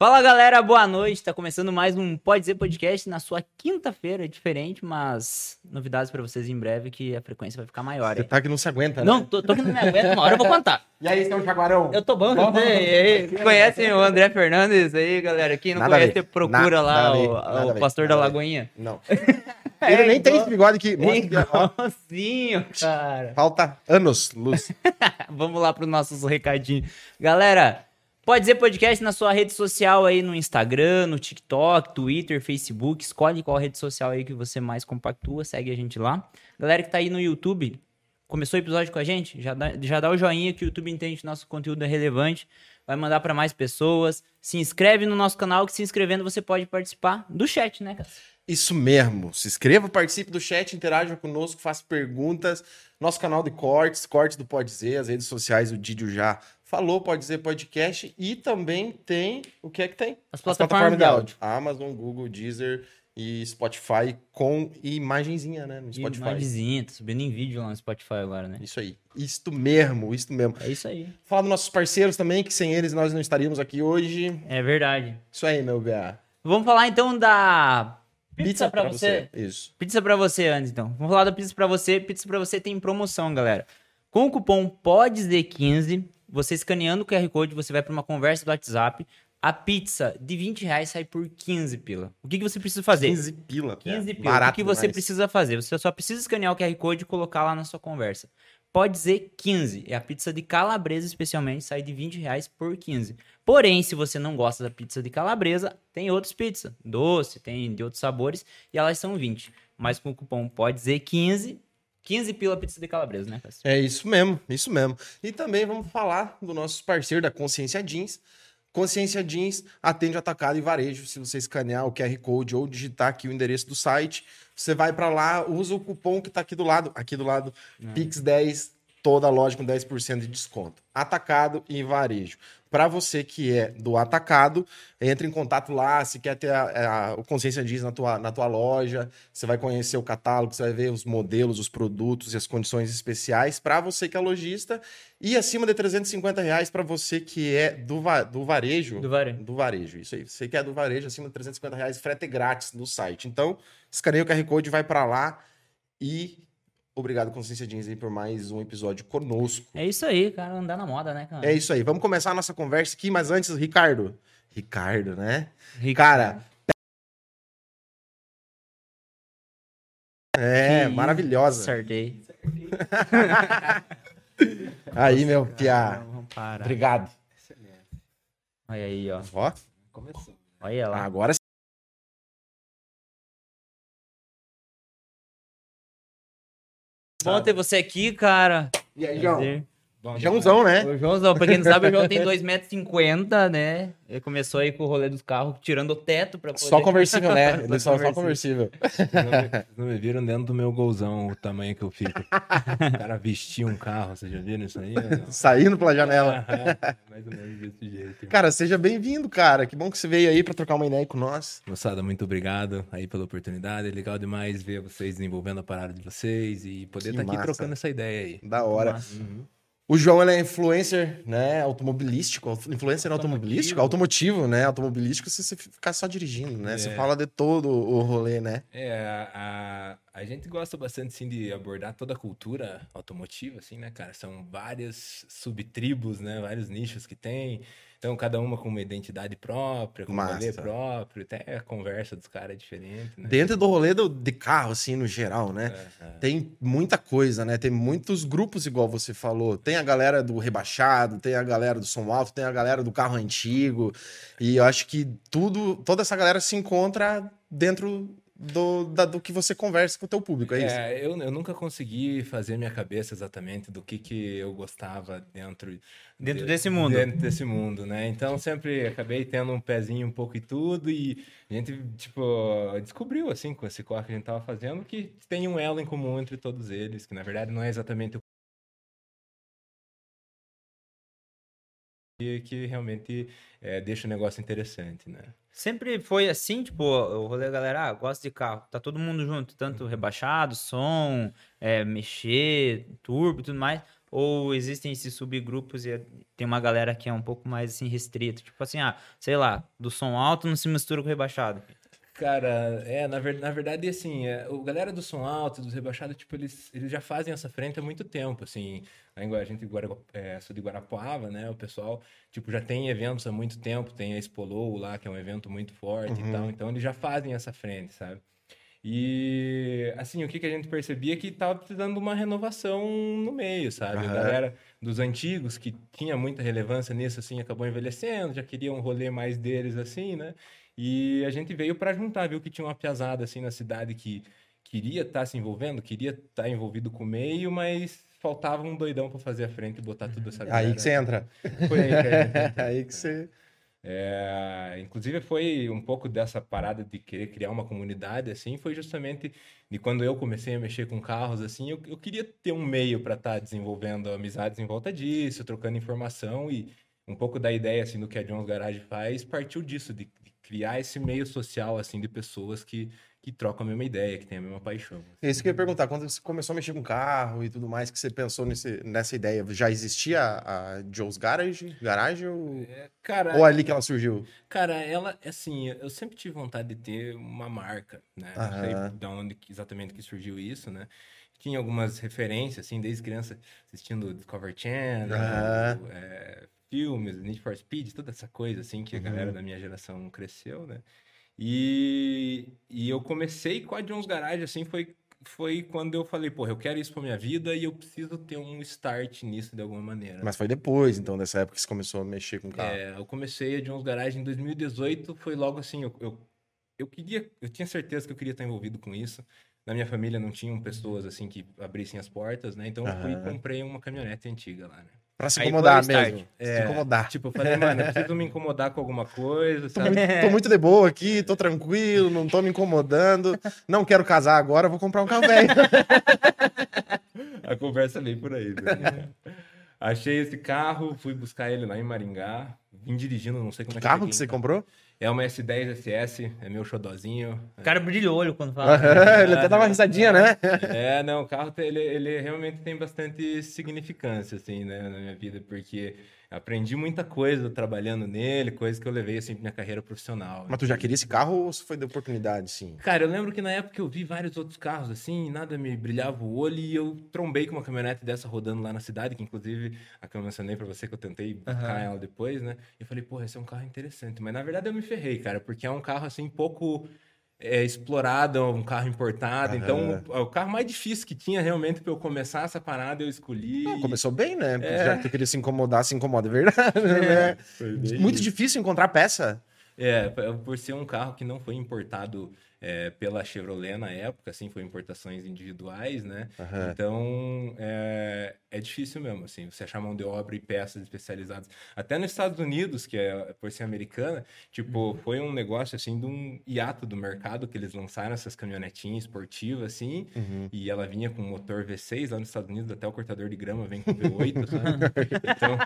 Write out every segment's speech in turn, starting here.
Fala galera, boa noite. Tá começando mais um Pode Dizer Podcast na sua quinta-feira, diferente, mas novidades pra vocês em breve que a frequência vai ficar maior. Você hein? tá que não se aguenta, né? Não, tô, tô que não me aguento, uma hora eu vou contar. E aí, seu Jaguarão? Eu tô bom, eu sei. E aí, Conhecem o André Fernandes aí, galera? Quem não Nada conhece, procura Nada lá ver, o, o ver, pastor da. Lagoinha. Não. É, Ele nem tem igual- esse bigode aqui. Ó. Igualzinho, cara. Falta anos, luz. Vamos lá para os nossos recadinhos. Galera, pode dizer podcast na sua rede social aí no Instagram, no TikTok, Twitter, Facebook. Escolhe qual rede social aí que você mais compactua, segue a gente lá. Galera que tá aí no YouTube, começou o episódio com a gente? Já dá, já dá o joinha que o YouTube entende que nosso conteúdo é relevante. Vai mandar para mais pessoas. Se inscreve no nosso canal, que se inscrevendo você pode participar do chat, né, cara? Isso mesmo. Se inscreva, participe do chat, interaja conosco, faça perguntas. Nosso canal de cortes, cortes do Pode Dizer, as redes sociais, o Didio já falou, Pode Dizer Podcast. E também tem. O que é que tem? As plataformas de áudio. Amazon, Google, Deezer e Spotify com imagenzinha, né? No Spotify. Imagenzinha, tá subindo em vídeo lá no Spotify agora, né? Isso aí. Isto mesmo, isto mesmo. É isso aí. Fala dos nossos parceiros também, que sem eles nós não estaríamos aqui hoje. É verdade. Isso aí, meu BA. Vamos falar então da pizza, pra, você. Isso. Pizza pra você antes, então. Vamos falar da pizza pra você. Pizza pra você tem promoção, galera. Com o cupom PODZ15, você escaneando o QR Code, você vai pra uma conversa do WhatsApp. A pizza de 20 reais sai por 15 pila. O que, que você precisa fazer? 15 pila. 15 é. pila. Barato o que você demais. precisa fazer? Você só precisa escanear o QR Code e colocar lá na sua conversa. Pode dizer 15. É a pizza de calabresa, especialmente, sai de 20 reais por 15. Porém, se você não gosta da pizza de calabresa, tem outras pizzas. Doce, tem de outros sabores, e elas são 20. Mas com o cupom pode dizer 15, 15 pila pizza de calabresa, né, Cássio? É isso mesmo, isso mesmo. E também vamos falar do nosso parceiro da Consciência Jeans. Consciência Jeans atende atacado e varejo. Se você escanear o QR Code ou digitar aqui o endereço do site, você vai para lá, usa o cupom que tá aqui do lado, aqui do lado, Pix10, toda a loja com 10% de desconto. Atacado e varejo. Para você que é do atacado, entre em contato lá, se quer ter a- a- o Consciência Jeans na tua, na tua loja, você vai conhecer o catálogo, você vai ver os modelos, os produtos e as condições especiais para você que é lojista e acima de 350 reais para você que é do, va- do varejo. Do varejo. Do varejo, isso aí. Você que é do varejo, acima de 350 reais, frete grátis no site. Então, escaneia o QR Code, vai para lá e obrigado, Consciência Jeans, aí, por mais um episódio conosco. É isso aí, cara. Andar na moda, né, cara? É isso aí. Vamos começar a nossa conversa aqui, mas antes, Ricardo. Ricardo, né? Rico. Cara. É, Que maravilhosa. Acertei. Aí, meu piá. Vamos parar. Obrigado. Olha aí, ó. Ó, Começou. Olha lá. agora Bom ter você aqui, cara. E aí, João? Bom Joãozão, né? O Joãozão, pra quem não sabe, o João tem 2,50m, né? Ele começou aí com o rolê dos carros, tirando o teto pra poder... Só conversível, né? Ele Só só, só conversível. Vocês não, me, me viram dentro do meu golzão, o tamanho que eu fico. O cara vestia um carro, vocês já viram isso aí? Saindo pela janela. Aham, Mais ou menos desse jeito. Cara, seja bem-vindo, cara. Que bom que você veio aí pra trocar uma ideia com nós. Moçada, muito obrigado aí pela oportunidade. É legal demais ver vocês desenvolvendo a parada de vocês e poder estar aqui massa. trocando essa ideia aí. Da hora. Massa. O João ele é influencer, né? Automobilístico. Influencer automobilístico? Automotivo, né? Automobilístico se você ficar só dirigindo, né? Você É. fala de todo o rolê, né? É, a, a, a gente gosta bastante, sim, de abordar toda a cultura automotiva, assim, né, cara? São várias subtribos, né? Vários nichos que tem. Então, cada uma com uma identidade própria, com um rolê Massa. próprio. Até a conversa dos caras é diferente, né? Dentro do rolê do, de carro, assim, no geral, né? É, é. Tem muita coisa, né? Tem muitos grupos, igual você falou. Tem a galera do rebaixado, tem a galera do som alto, tem a galera do carro antigo. E eu acho que tudo, toda essa galera se encontra dentro do, da- do que você conversa com o teu público, é, isso? É, eu, eu nunca consegui fazer minha cabeça exatamente do que, que eu gostava dentro... Dentro de- desse mundo. Dentro desse mundo, né? Então, sempre acabei tendo um pezinho um pouco e tudo e a gente, tipo, descobriu, assim, com esse corre que a gente tava fazendo, que tem um elo em comum entre todos eles, que na verdade não é exatamente o que, que realmente é, deixa o negócio interessante, né? Sempre foi assim, tipo, o rolê, galera, ah, gosta de carro, tá todo mundo junto, tanto rebaixado, som, é, mexer, turbo e tudo mais. Ou existem esses subgrupos e tem uma galera que é um pouco mais assim restrito? Tipo assim, ah, sei lá, do som alto não se mistura com o rebaixado. Cara, é, na, ver, na verdade, assim, é, o galera do som alto, dos rebaixados, tipo, eles, eles já fazem essa frente há muito tempo, assim. A gente, é, sou de Guarapuava, né, o pessoal, tipo, já tem eventos há muito tempo, tem a Expolou lá, que é um evento muito forte uhum. e tal, então eles já fazem essa frente, sabe? E, assim, o que, que a gente percebia é que tava precisando de uma renovação no meio, sabe? Uhum. A galera dos antigos, que tinha muita relevância nisso, assim, acabou envelhecendo, já queria um rolê mais deles, assim, né? E a gente veio para juntar, viu que tinha uma piazada assim na cidade que queria estar tá se envolvendo, queria estar tá envolvido com o meio, mas faltava um doidão para fazer a frente e botar tudo essa Aí que você entra. Foi aí que, aí que você. É, inclusive foi um pouco dessa parada de querer criar uma comunidade assim, foi justamente de quando eu comecei a mexer com carros assim, eu, eu queria ter um meio para estar tá desenvolvendo amizades em volta disso, trocando informação e um pouco da ideia assim do que a Jones Garage faz partiu disso de, de criar esse meio social, assim, de pessoas que, que trocam a mesma ideia, que têm a mesma paixão. Isso que eu ia perguntar, quando você começou a mexer com carro e tudo mais, que você pensou nesse, nessa ideia, já existia a Joe's Garage? Garage ou... É, cara, ou é ali que ela surgiu? Cara, ela, assim, eu sempre tive vontade de ter uma marca, né? Não sei de onde exatamente que surgiu isso, né? Tinha algumas referências, assim, desde criança, assistindo Discovery Channel, é, filmes, Need for Speed, toda essa coisa, assim, que a galera uhum. da minha geração cresceu, né? E, e eu comecei com a Jones Garage, assim, foi, foi quando eu falei, porra, eu quero isso pra minha vida e eu preciso ter um start nisso de alguma maneira. Mas foi depois, então, dessa época que você começou a mexer com carro. É, eu comecei a Jones Garage em 2018, foi logo assim, eu, eu, eu queria, eu tinha certeza que eu queria estar envolvido com isso. Na minha família não tinham pessoas, assim, que abrissem as portas, né? Então eu fui e comprei uma caminhonete antiga lá, né? Pra se incomodar mesmo. É, se incomodar. Tipo, eu falei, mano, eu preciso me incomodar com alguma coisa, sabe? Tô muito, tô muito, de boa aqui, tô tranquilo, não tô me incomodando. Não quero casar agora, vou comprar um carro velho. A conversa veio por aí. Né? Achei esse carro, fui buscar ele lá em Maringá. Vim dirigindo, não sei como que é que carro que você comprou? É uma S10 SS, é meu xodozinho. O cara brilha o olho quando fala. ele até dá uma risadinha, né? É, não, o carro ele, ele realmente tem bastante significância, assim, né, na minha vida, porque aprendi muita coisa trabalhando nele, coisas que eu levei assim pra minha carreira profissional. Mas tu já queria esse carro ou foi de oportunidade, sim? Cara, eu lembro que na época eu vi vários outros carros assim, nada me brilhava o olho e eu trombei com uma caminhonete dessa rodando lá na cidade, que inclusive a que eu mencionei pra você que eu tentei buscar uhum. ela depois, né? E eu falei, porra, esse é um carro interessante. Mas na verdade eu me ferrei, cara, porque é um carro assim pouco é, explorado, um carro importado. Então, o, o, carro mais difícil que tinha realmente para eu começar essa parada, eu escolhi. Não, começou bem, né? É. Já que tu queria se incomodar, se incomoda, é verdade. É, né? Muito difícil encontrar peça. É, por ser um carro que não foi importado é, pela Chevrolet na época, assim, foi importações individuais, né? Uhum. Então, é, é difícil mesmo, assim, você achar mão de obra e peças especializadas. Até nos Estados Unidos, que é por ser americana, tipo, uhum. foi um negócio, assim, de um hiato do mercado que eles lançaram essas caminhonetinhas esportivas, assim, uhum. e ela vinha com motor V6 lá nos Estados Unidos, até o cortador de grama vem com V8, sabe? Então,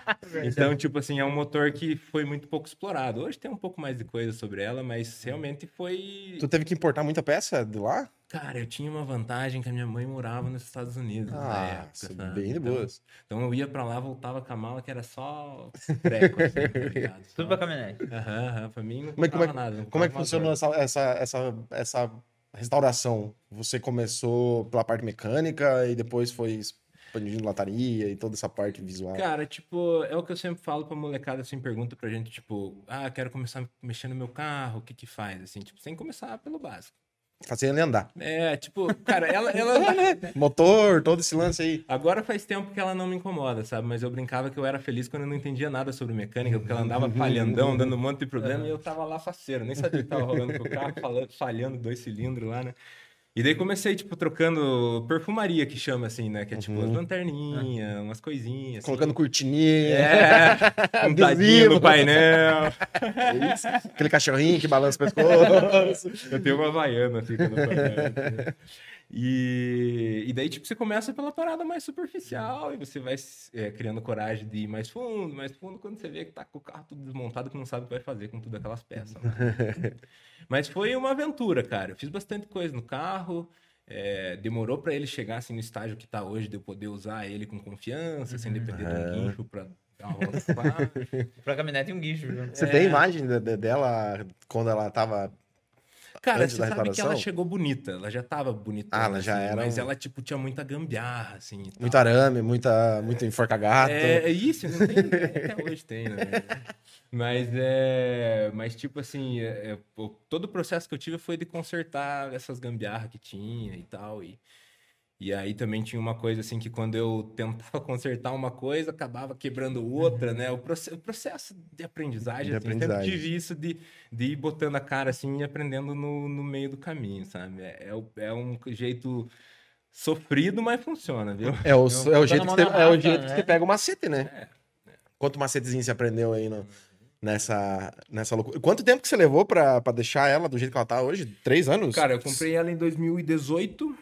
então, tipo assim, é um motor que foi muito pouco explorado. Hoje tem um pouco mais de coisa sobre ela, mas realmente foi... Tu teve que importar muita peça de lá? Cara, eu tinha uma vantagem que a minha mãe morava nos Estados Unidos ah, na época. Sabe? Bem de então, boas. Então, então, eu ia pra lá, voltava com a mala que era só treco, assim, tá ligado? Tudo pra caminhonete. Aham, aham. Pra mim não como é, como é, nada. Como é que funcionou essa, essa, essa, essa restauração? Você começou pela parte mecânica e depois foi expandindo lataria e toda essa parte visual? Cara, tipo, é o que eu sempre falo pra molecada, assim, pergunta pra gente, tipo, ah, quero começar mexer no meu carro, o que que faz? Assim, tipo, sem começar pelo básico. Fazer ele andar. É, tipo, cara, ela. ela... Motor, todo esse lance aí. Agora faz tempo que ela não me incomoda, sabe? Mas eu brincava que eu era feliz quando eu não entendia nada sobre mecânica, porque ela andava falhandão, dando um monte de problema, e eu tava lá faceiro. Nem sabia o que tava rolando com o carro, falando, falhando dois cilindros lá, né? E daí comecei, tipo, trocando perfumaria, que chama assim, né? Que é tipo uhum. umas lanterninhas, umas coisinhas. Assim. Colocando cortininha. É, um tadinho no painel. Isso. Aquele cachorrinho que balança o pescoço. Eu tenho uma vaiana assim no painel. E, e daí, tipo, você começa pela parada mais superficial e você vai é, criando coragem de ir mais fundo, mais fundo, quando você vê que tá com o carro tudo desmontado, que não sabe o que vai fazer com todas aquelas peças. Né? Mas foi uma aventura, cara. Eu fiz bastante coisa no carro. é, demorou pra ele chegar assim no estágio que tá hoje, de eu poder usar ele com confiança, sem depender de um guincho pra. Pra caminhonete e um guincho. Você tem imagem de- de- dela quando ela tava. Cara, Antes você sabe que ela chegou bonita, ela já tava bonita. Ah, ela já era Mas um- ela, tipo, tinha muita gambiarra, assim. Muito arame, muita, muito enforca-gato. É, é isso, não tem, até hoje tem, né? Mas é. Mas, tipo assim, é- é, todo o processo que eu tive foi de consertar essas gambiarras que tinha e tal. E, e aí também tinha uma coisa assim que quando eu tentava consertar uma coisa, acabava quebrando outra, né? O, proce- o processo de aprendizagem, De assim, aprendizagem. sempre tive isso de, de ir botando a cara assim e aprendendo no, no meio do caminho, sabe? É, é, é um jeito sofrido, mas funciona, viu? É o, Eu- é o tô jeito, que você, é o jeito que né? você pega o macete, né? Quanto macetezinho você aprendeu aí no- nessa, nessa loucura? Quanto tempo que você levou pra deixar ela do jeito que ela tá hoje? Três anos? Cara, eu comprei ela em 2018.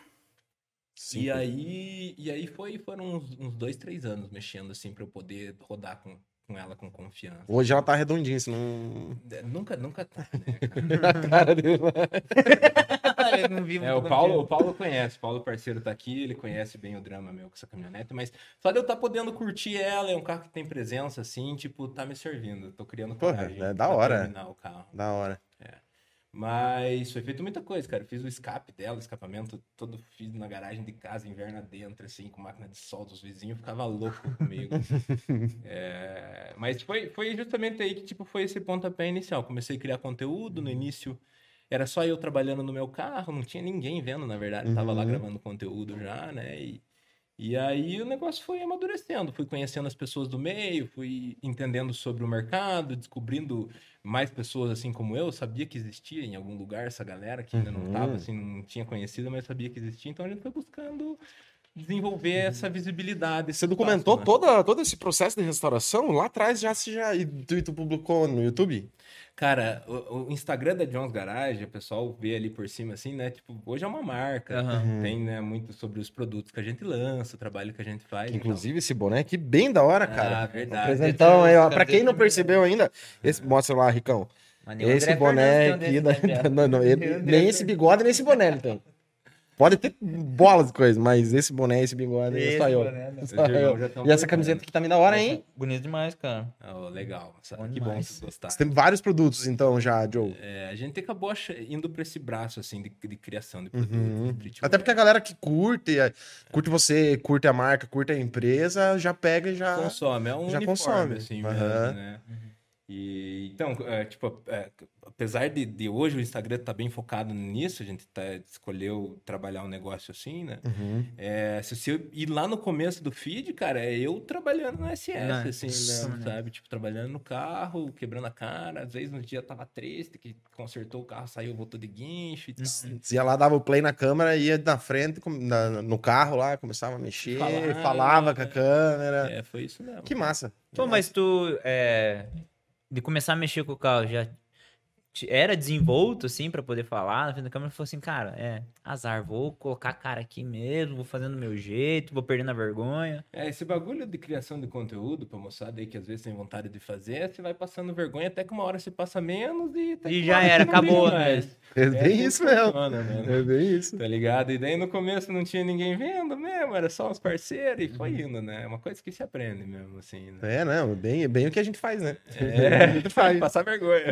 Cinco. E aí, e aí foi, foram uns, uns dois, três anos mexendo assim pra eu poder rodar com, com ela com confiança. Hoje ela tá redondinha, você não. É, Nunca, nunca tá, né, cara? A cara dela. Eu não vi É, o Paulo, o Paulo conhece, o Paulo parceiro tá aqui, ele conhece bem o drama meu com essa caminhonete, mas só de eu estar podendo curtir ela, é um carro que tem presença, assim, tipo, tá me servindo. Tô criando Porra, coragem é da hora. terminar o carro. Da hora. Mas foi feito muita coisa, cara. Eu fiz o escape dela, o escapamento todo fiz na garagem de casa, inverno adentro, assim, com máquina de solda. Os vizinhos ficavam loucos comigo. É, Mas foi, foi justamente aí que, tipo, foi esse pontapé inicial. Comecei a criar conteúdo, no início era só eu trabalhando no meu carro, não tinha ninguém vendo, na verdade. Tava lá Uhum. gravando conteúdo já, né? E, e aí o negócio foi amadurecendo, fui conhecendo as pessoas do meio, fui entendendo sobre o mercado, descobrindo mais pessoas assim como eu, sabia que existia em algum lugar essa galera que ainda não Uhum. tava assim, não tinha conhecido, mas sabia que existia, então a gente foi buscando desenvolver essa visibilidade. esse Você documentou espaço, né? toda, todo esse processo de restauração? Lá atrás já se já. E tu, tu publicou no YouTube? Cara, o, o Instagram da Jones Garage, o pessoal vê ali por cima assim, né? Tipo, hoje é uma marca. Aham. Tem, né, muito sobre os produtos que a gente lança, o trabalho que a gente faz. Inclusive esse boné aqui, bem da hora, cara. Ah, verdade. Presentão aí, ó. Cadê? Pra quem não percebeu ainda, esse, mostra lá, Ricão. Esse André boné Fernandes aqui. Da, não, não, ele- Nem esse bigode, nem esse boné ele tem. Pode ter bolas de coisa, mas esse boné, esse bigode, é só Esse eu. boné, né? Só eu. já tão E essa camiseta aqui também da hora, hein? Bonito demais, cara. Oh, legal. sabe? Bom que bom demais. vocês gostaram. Você tem vários produtos, então, já, Joe. É, a gente acabou indo pra esse braço, assim, de, de criação de produtos. Uhum. de. Até porque a galera que curte, é, curte você, curte a marca, curte a empresa, já pega e já. consome, é um já uniforme, consome. assim, Aham. mesmo, né? E, então, é, tipo, é, apesar de, de hoje o Instagram tá bem focado nisso, a gente tá, escolheu trabalhar um negócio assim, né? Uhum. É, se você ir lá no começo do feed, cara, é eu trabalhando no SS, Não, assim, isso, né? né? Sabe? Tipo, trabalhando no carro, quebrando a cara. Às vezes no dia tava triste, que consertou o carro, saiu, voltou de guincho e tal. Você ia lá, dava o play na câmera, ia na frente, na- no carro lá, começava a mexer, Falava. falava com a câmera. É, foi isso mesmo. Que massa. Pô, mas tu, é, de começar a mexer com o carro, já era desenvolto, assim, pra poder falar na frente da câmera? Falou assim, cara, é, azar, vou colocar a cara aqui mesmo, vou fazendo do meu jeito, vou perdendo a vergonha. É, esse bagulho de criação de conteúdo pra moçada aí que às vezes tem vontade de fazer, você vai passando vergonha até que uma hora você passa menos e... E já era, acabou, né? É É bem assim isso mesmo. funciona, mano. É bem isso. Tá ligado? E daí no começo não tinha ninguém vendo mesmo, era só os parceiros e foi Uhum. indo, né? É uma coisa que se aprende mesmo, assim, né? É, não, bem, bem o que a gente faz, né? É, a gente faz. passar vergonha.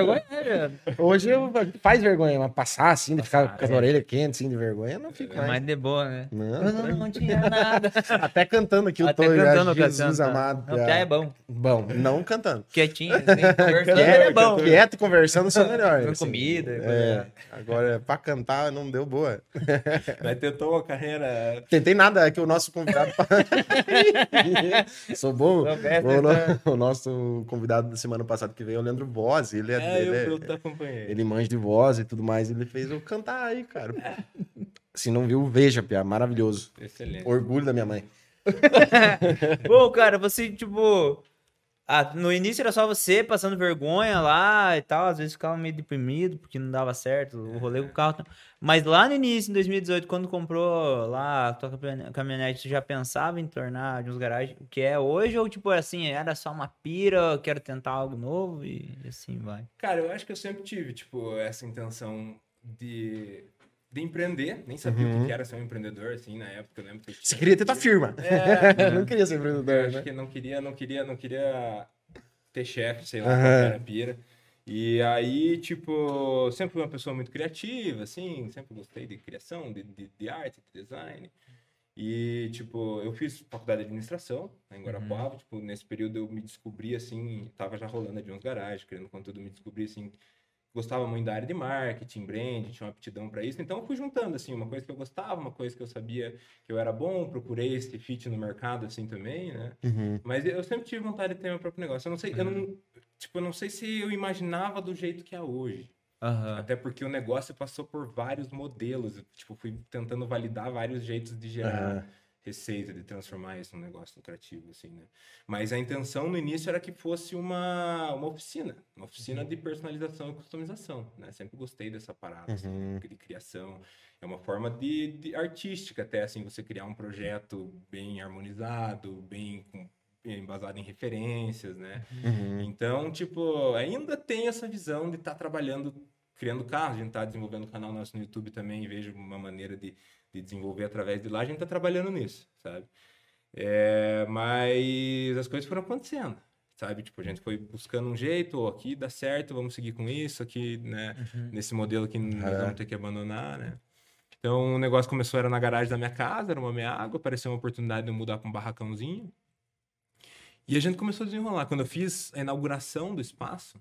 A vergonha, né, velho? Hoje eu- faz vergonha, mas passar assim, de ficar com as é. orelhas quentes, assim, de vergonha, não fica É mais. mais de boa, né? Não, Não, não, não tinha nada. Até cantando aqui eu Até tô, cantando, já, Jesus cantando. amado. Não, piá é bom. Bom, não cantando. Quietinho, assim, conversando é bom. Quieto e conversando são melhores. Com assim. comida. É, agora pra cantar não deu boa. Mas tentou uma carreira. Tentei nada, é que o nosso convidado. Sou bom. O, no- o nosso convidado da semana passada que veio é o Leandro Voz. Ele é, É, ele, eu, é- eu te acompanhei. ele manja de voz e tudo mais. Ele fez eu cantar aí, cara. Se não viu, veja, Pia. Maravilhoso. Excelente. Orgulho da minha mãe. Pô, cara, você, tipo. Ah, no início era só você passando vergonha lá e tal, às vezes ficava meio deprimido porque não dava certo o rolê com o carro. Mas lá no início, em 2018, quando comprou lá a tua caminhone- caminhonete, você já pensava em tornar de uns garagens o que é hoje? Ou tipo assim, era só uma pira, quero tentar algo novo e assim vai? Cara, eu acho que eu sempre tive, tipo, essa intenção de de empreender, nem sabia o que era ser um empreendedor, assim, na época, eu lembro que eu Uhum. Você tinha- queria ter tua firma. É, não queria ser empreendedor, acho né? que não queria, não queria, não queria ter chefe, sei lá, que era pira. E aí, tipo, sempre fui uma pessoa muito criativa, assim, sempre gostei de criação, de, de, de arte, de design. E, tipo, eu fiz faculdade de administração né, em Guarapuava. Tipo, nesse período eu me descobri, assim, tava já rolando de uns garagens, criando conteúdo, me descobri, assim, gostava muito da área de marketing, brand, tinha uma aptidão para isso. Então eu fui juntando, assim, uma coisa que eu gostava, uma coisa que eu sabia que eu era bom, procurei esse fit no mercado, assim, também, né? Uhum. Mas eu sempre tive vontade de ter meu próprio negócio. Eu não sei, eu não, tipo, eu não sei se eu imaginava do jeito que é hoje. Aham. Até porque o negócio passou por vários modelos. Eu, tipo, fui tentando validar vários jeitos de gerar. Receita, de transformar isso num negócio lucrativo, assim, né? Mas a intenção no início era que fosse uma, uma oficina. Uma oficina de personalização e customização, né? Sempre gostei dessa parada, assim, Uhum. de criação. É uma forma de, de artística até, assim, você criar um projeto bem harmonizado, bem com- embasado em referências, né? Uhum. Então, tipo, ainda tem essa visão de estar trabalhando, criando carros. A gente está desenvolvendo o canal nosso no YouTube também, vejo uma maneira de, de desenvolver através de lá. A gente está trabalhando nisso, sabe? É, mas as coisas foram acontecendo, sabe? Tipo, a gente foi buscando um jeito, aqui dá certo, vamos seguir com isso, aqui, né? Nesse modelo que nós É. vamos ter que abandonar, né? Então, o negócio começou, era na garagem da minha casa, era uma meia água, apareceu uma oportunidade de eu mudar para um barracãozinho. E a gente começou a desenrolar. Quando eu fiz a inauguração do espaço,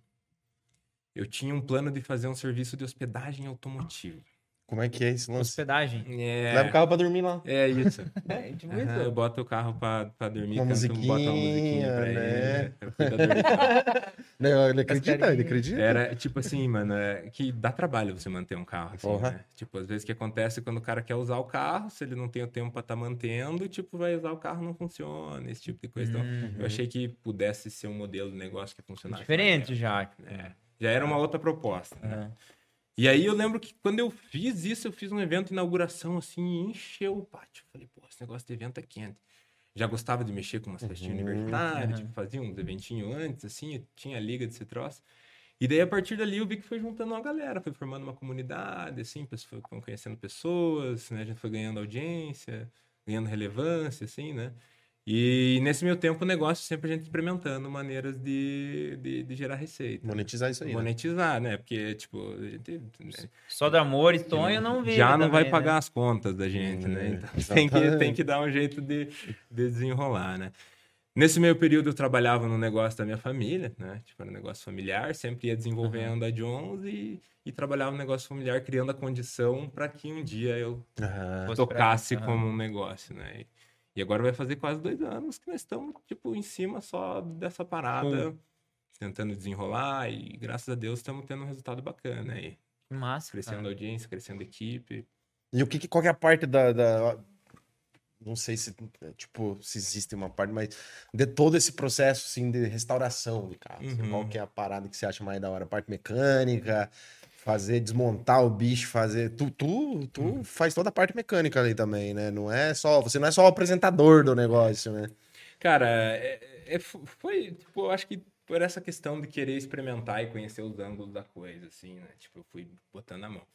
eu tinha um plano de fazer um serviço de hospedagem automotiva. Como é que é esse lance? Hospedagem. É, Leva o carro pra dormir lá. é isso. É, tipo Aham, eu boto o carro pra, pra dormir, Uma canto, boto uma musiquinha, musiquinha pra né? ele. né? Carro. Não, ele acredita, ele acredita. Era tipo assim, mano, é que dá trabalho você manter um carro, assim, Porra. né? Tipo, às vezes o que acontece quando o cara quer usar o carro, se ele não tem o tempo pra estar mantendo, tipo, vai usar o carro não funciona, esse tipo de coisa. Então, Uhum. eu achei que pudesse ser um modelo de negócio que funcionasse. Diferente já. É, já era uma outra proposta, né? E aí eu lembro que quando eu fiz isso, eu fiz um evento de inauguração, assim, e encheu o pátio. Falei, pô, esse negócio de evento é quente. Já gostava de mexer com umas festinhas Uhum, universitárias, uhum. tipo, fazia uns eventinhos antes, assim, eu tinha a liga desse troço. E daí, a partir dali, eu vi que foi juntando uma galera, foi formando uma comunidade, assim, pessoas, foram conhecendo pessoas, né? A gente foi ganhando audiência, ganhando relevância, assim, né? E nesse meio tempo, o negócio sempre a gente experimentando maneiras de, de, de gerar receita. Monetizar isso aí. né? Monetizar, né? Porque, tipo, a gente né, Só do amor e sonho não vive já não vai também, pagar né? as contas da gente, Hum, né? Então exatamente. tem que, tem que dar um jeito de, de desenrolar, né? Nesse meio período eu trabalhava no negócio da minha família, né? Tipo, era um negócio familiar, sempre ia desenvolvendo a Jones e, e trabalhava no negócio familiar, criando a condição para que um dia eu. Fosse tocasse pra- como um negócio, né? E, e agora vai fazer quase dois anos que nós estamos, tipo, em cima só dessa parada, tentando desenrolar e graças a Deus estamos tendo um resultado bacana aí. Massa. Crescendo cara. a audiência, crescendo a equipe. E o que, qual que é a parte da, da- Não sei se, tipo, se existe uma parte, mas de todo esse processo, assim, de restauração de carro. assim, Uhum. qual que é a parada que você acha mais da hora? A parte mecânica, fazer, desmontar o bicho, fazer... Tu, tu, tu Uhum. faz toda a parte mecânica ali também, né? Não é só... Você não é só o apresentador do negócio, né? Cara, é- é- fo- foi, tipo, eu acho que por essa questão de querer experimentar e conhecer os ângulos da coisa, assim, né? Tipo, eu fui botando a mão.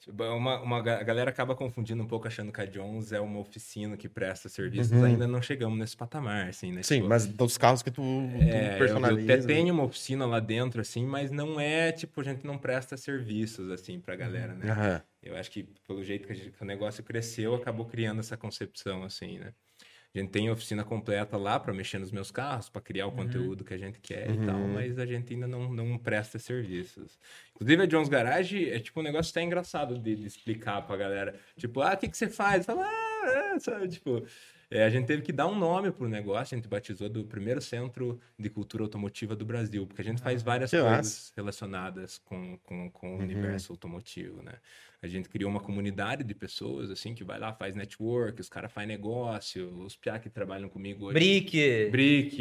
Tipo, uma, uma ga- a galera acaba confundindo um pouco, achando que a Jones é uma oficina que presta serviços. Uhum. Ainda não chegamos nesse patamar, assim, né? Sim, Tipo, mas dos carros que tu, É, eu- personaliza... eu até tenho uma oficina lá dentro, assim, mas não é, tipo, a gente não presta serviços, assim, pra galera, né? Aham. Eu acho que pelo jeito que, gente- que o negócio cresceu, acabou criando essa concepção, assim, né? A gente tem oficina completa lá para mexer nos meus carros, para criar o conteúdo que a gente quer e tal, Uhum. mas a gente ainda não, não presta serviços. Inclusive, a Jones Garage é tipo um negócio até engraçado de, de explicar pra galera. Tipo, ah, o que, que você faz? Fala, ah, é, sabe? Tipo, é, a gente teve que dar um nome pro negócio, a gente batizou do primeiro centro de cultura automotiva do Brasil, porque a gente faz várias que coisas massa. relacionadas com, com, com o Uhum. universo automotivo, né? A gente criou uma comunidade de pessoas, assim, que vai lá, faz network, os caras fazem negócio, os piá que trabalham comigo hoje. Brick. Brick.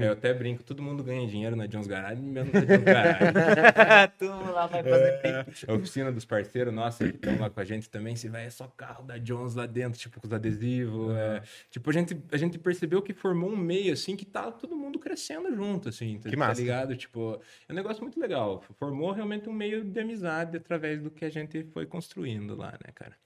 Eu até brinco, todo mundo ganha dinheiro na Jones Garage, menos na Jones Garage. tu lá vai fazer brick. A oficina dos parceiros, nossa, que estão lá com a gente também, se vai, é só carro da Jones lá dentro, tipo, com os adesivos. é. Tipo, a gente, a gente percebeu que formou um meio, assim, que tá todo mundo crescendo junto, assim, tá, Que tá massa. ligado? Tipo, é um negócio muito legal. Formou realmente um meio de amizade através do que a gente foi construindo lá, né, cara?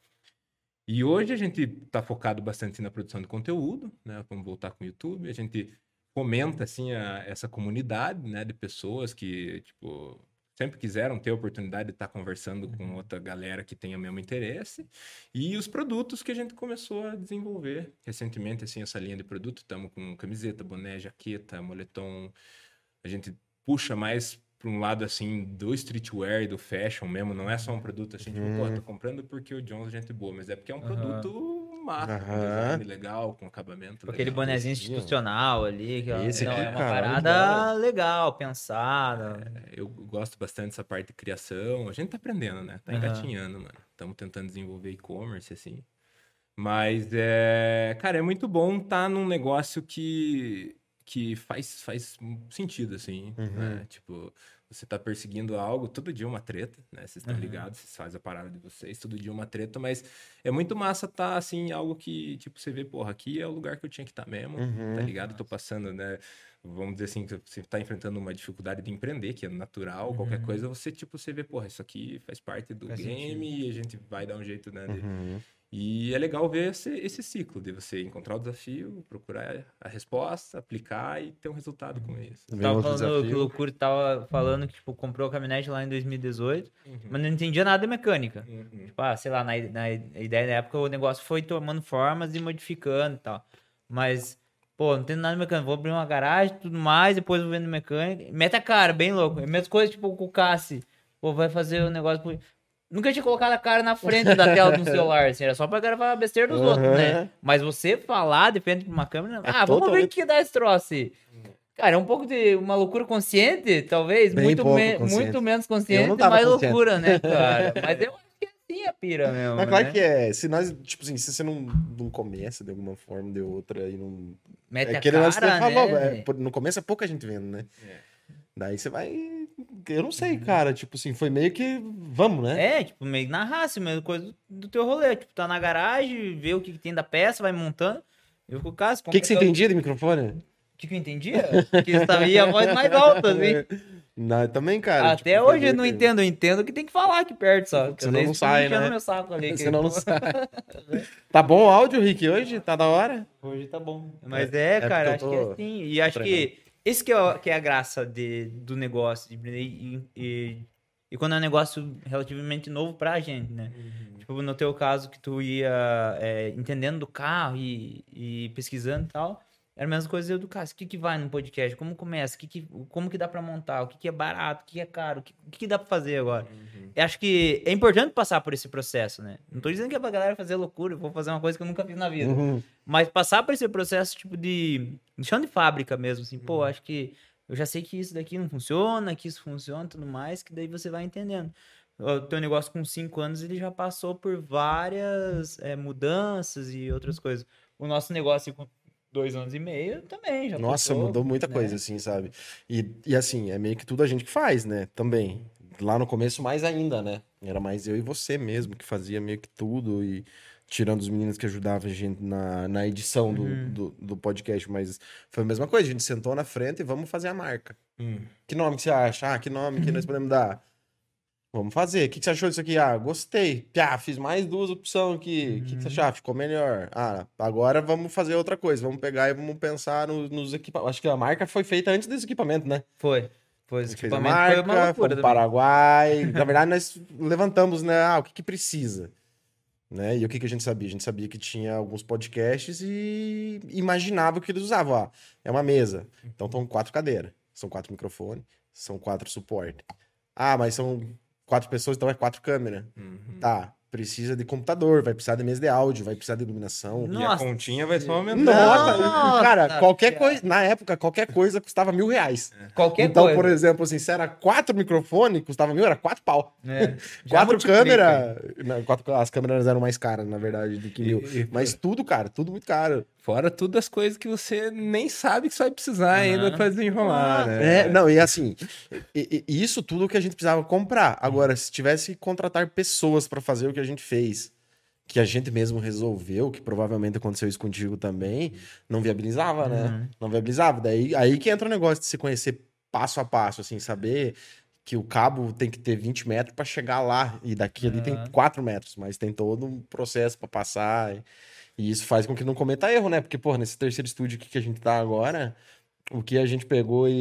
E hoje a gente tá focado bastante na produção de conteúdo, né? Vamos voltar com o YouTube. A gente fomenta, assim, a, essa comunidade, né? De pessoas que, tipo, sempre quiseram ter a oportunidade de estar conversando com outra galera que tenha o mesmo interesse. E os produtos que a gente começou a desenvolver recentemente, assim, essa linha de produto. Estamos com camiseta, boné, jaqueta, moletom. A gente puxa mais para um lado assim do streetwear e do fashion mesmo, não é só um produto assim, tipo, pô, tô comprando porque o Jones é gente boa, mas é porque é um Aham. produto massa, com design legal, com acabamento Com aquele legal. bonezinho esse aqui, ó. institucional ali, que Esse não, aqui, é uma cara, parada legal, pensada. É, Eu gosto bastante dessa parte de criação. A gente tá aprendendo, né? Tá engatinhando, mano. Estamos tentando desenvolver e-commerce, assim. Mas, é... cara, é muito bom estar num negócio que, que faz, faz sentido, assim. Uhum. né? Tipo, você tá perseguindo algo, todo dia é uma treta, né? Vocês estão Uhum. ligados, vocês fazem a parada de vocês, todo dia é uma treta, mas é muito massa tá, assim, algo que, tipo, você vê, porra, aqui é o lugar que eu tinha que estar mesmo, Uhum. tá ligado? Tô passando, né? Vamos dizer assim, que você tá enfrentando uma dificuldade de empreender, que é natural, qualquer coisa, você, tipo, você vê, porra, isso aqui faz parte do Uhum. Faz game e a gente vai dar um jeito, né? de- Uhum. E é legal ver esse, esse ciclo de você encontrar o desafio, procurar a resposta, aplicar e ter um resultado com isso. Vem Tava falando que o. Loucura tava falando que, tipo, comprou a caminhonete lá em 2018, Uhum. mas não entendia nada de mecânica. Uhum. Tipo, ah, sei lá, na, na ideia da época o negócio foi tomando formas e modificando e tal. Mas, pô, não tem nada de mecânica. Vou abrir uma garagem e tudo mais, depois vou vendo mecânica. Meta cara, bem louco. É mesma coisa, tipo, com o Cassi. Pô, vai fazer o negócio. Nunca tinha colocado a cara na frente da tela do celular, assim, era só pra gravar a besteira dos outros, né? Mas você falar de frente pra uma câmera, É ah, vamos ver o totalmente- que dá esse troço aí. Cara, é um pouco de uma loucura consciente, talvez, Bem muito, pouco me- consciente. muito menos consciente, mais consciente. loucura, né, cara? Mas eu acho que é assim a pira mesmo. Mas claro né? que é. Se nós, tipo assim, se você não, não começa de alguma forma, de outra, e não. Mete é a cara, você falou, né? é, no começo é pouca gente vendo, né? É. Daí você vai. Eu não sei, cara. Tipo assim, foi meio que. Vamos, né? É, tipo, meio na raça, mesmo coisa do teu rolê. Tipo, tá na garagem, vê o que, que tem da peça, vai montando. Eu com o caso. O que, que você entendia de microfone? O que, que eu entendia? que estava aí a voz mais alta, assim. Não, também, cara. Até tipo, hoje eu não que- entendo, eu entendo que tem que falar aqui perto só. que às Senão não sai, enchendo né? meu saco ali. que- Senão não sai. tá bom o áudio, Rick, hoje? Tá da hora? Hoje tá bom. Mas é, é cara, porque acho que é assim. E acho que esse que é, que é a graça de, do negócio, de e, e, e quando é um negócio relativamente novo pra gente, né? Tipo, no teu caso, que tu ia é, entendendo do carro e, e pesquisando e tal, era a mesma coisa eu do caso. O que, que vai no podcast? Como começa? O que que, como que dá pra montar? O que, que é barato? O que, que é caro? O que, o que, dá pra fazer agora? Eu acho que é importante passar por esse processo, né? Não tô dizendo que é pra galera fazer loucura, eu vou fazer uma coisa que eu nunca fiz na vida. Uhum. Mas passar por esse processo, tipo, de chão de fábrica mesmo, assim, pô, Uhum. acho que eu já sei que isso daqui não funciona, que isso funciona e tudo mais, que daí você vai entendendo. O teu negócio com cinco anos, ele já passou por várias é, mudanças e outras coisas. O nosso negócio com dois anos e meio também já Nossa, passou, mudou muita né? coisa, assim, sabe? E, e assim, é meio que tudo a gente que faz, né? Também. Lá no começo, mais ainda, né? Era mais eu e você mesmo que fazia meio que tudo e tirando os meninos que ajudavam a gente na, na edição do, Uhum. do, do podcast, mas foi a mesma coisa, a gente sentou na frente e vamos fazer a marca. Hum. Que nome que você acha? Ah, que nome que nós podemos dar? Vamos fazer. O que, que você achou disso aqui? Ah, gostei. Piá, fiz mais duas opções aqui. O que, que você achou? Ah, ficou melhor. Ah, agora vamos fazer outra coisa. Vamos pegar e vamos pensar no- nos equipamentos. Acho que a marca foi feita antes desse equipamento, né? Foi. Foi. Esse equipamento foi uma marca, loucura também. Paraguai. Na verdade, nós levantamos, né? Ah, o que, que precisa? Né? E o que, que a gente sabia? A gente sabia que tinha alguns podcasts e imaginava o que eles usavam. Ah, é uma mesa. Então estão quatro cadeiras. São quatro microfones. São quatro suporte. Ah, mas são quatro pessoas, então é quatro câmeras. Uhum. Tá. Precisa de computador, vai precisar de mesa de áudio, vai precisar de iluminação. E a Nossa. continha vai só aumentando. Nossa, Nossa, cara, qualquer cara. coisa, na época, qualquer coisa custava mil reais. Qualquer então, coisa. por exemplo, assim, se era quatro microfones, custava mil, era quatro pau. É. Quatro câmeras. As câmeras eram mais caras, na verdade, do que mil. E- e- Mas tudo, cara, tudo muito caro. Fora tudo as coisas que você nem sabe que você vai precisar ainda Aham. pra desenrolar, Ah, né? É, não, e assim, e- e- isso tudo que a gente precisava comprar. Agora, se tivesse que contratar pessoas pra fazer o que a gente fez, que a gente mesmo resolveu, que provavelmente aconteceu isso contigo também, não viabilizava, né? Uhum. Não viabilizava. Daí aí que entra o negócio de se conhecer passo a passo, assim, saber que o cabo tem que ter 20 metros para chegar lá, e daqui ali tem 4 metros, mas tem todo um processo para passar. E, e, isso faz com que não cometa erro, né? Porque, pô, nesse terceiro estúdio que a gente tá agora, o que a gente pegou e,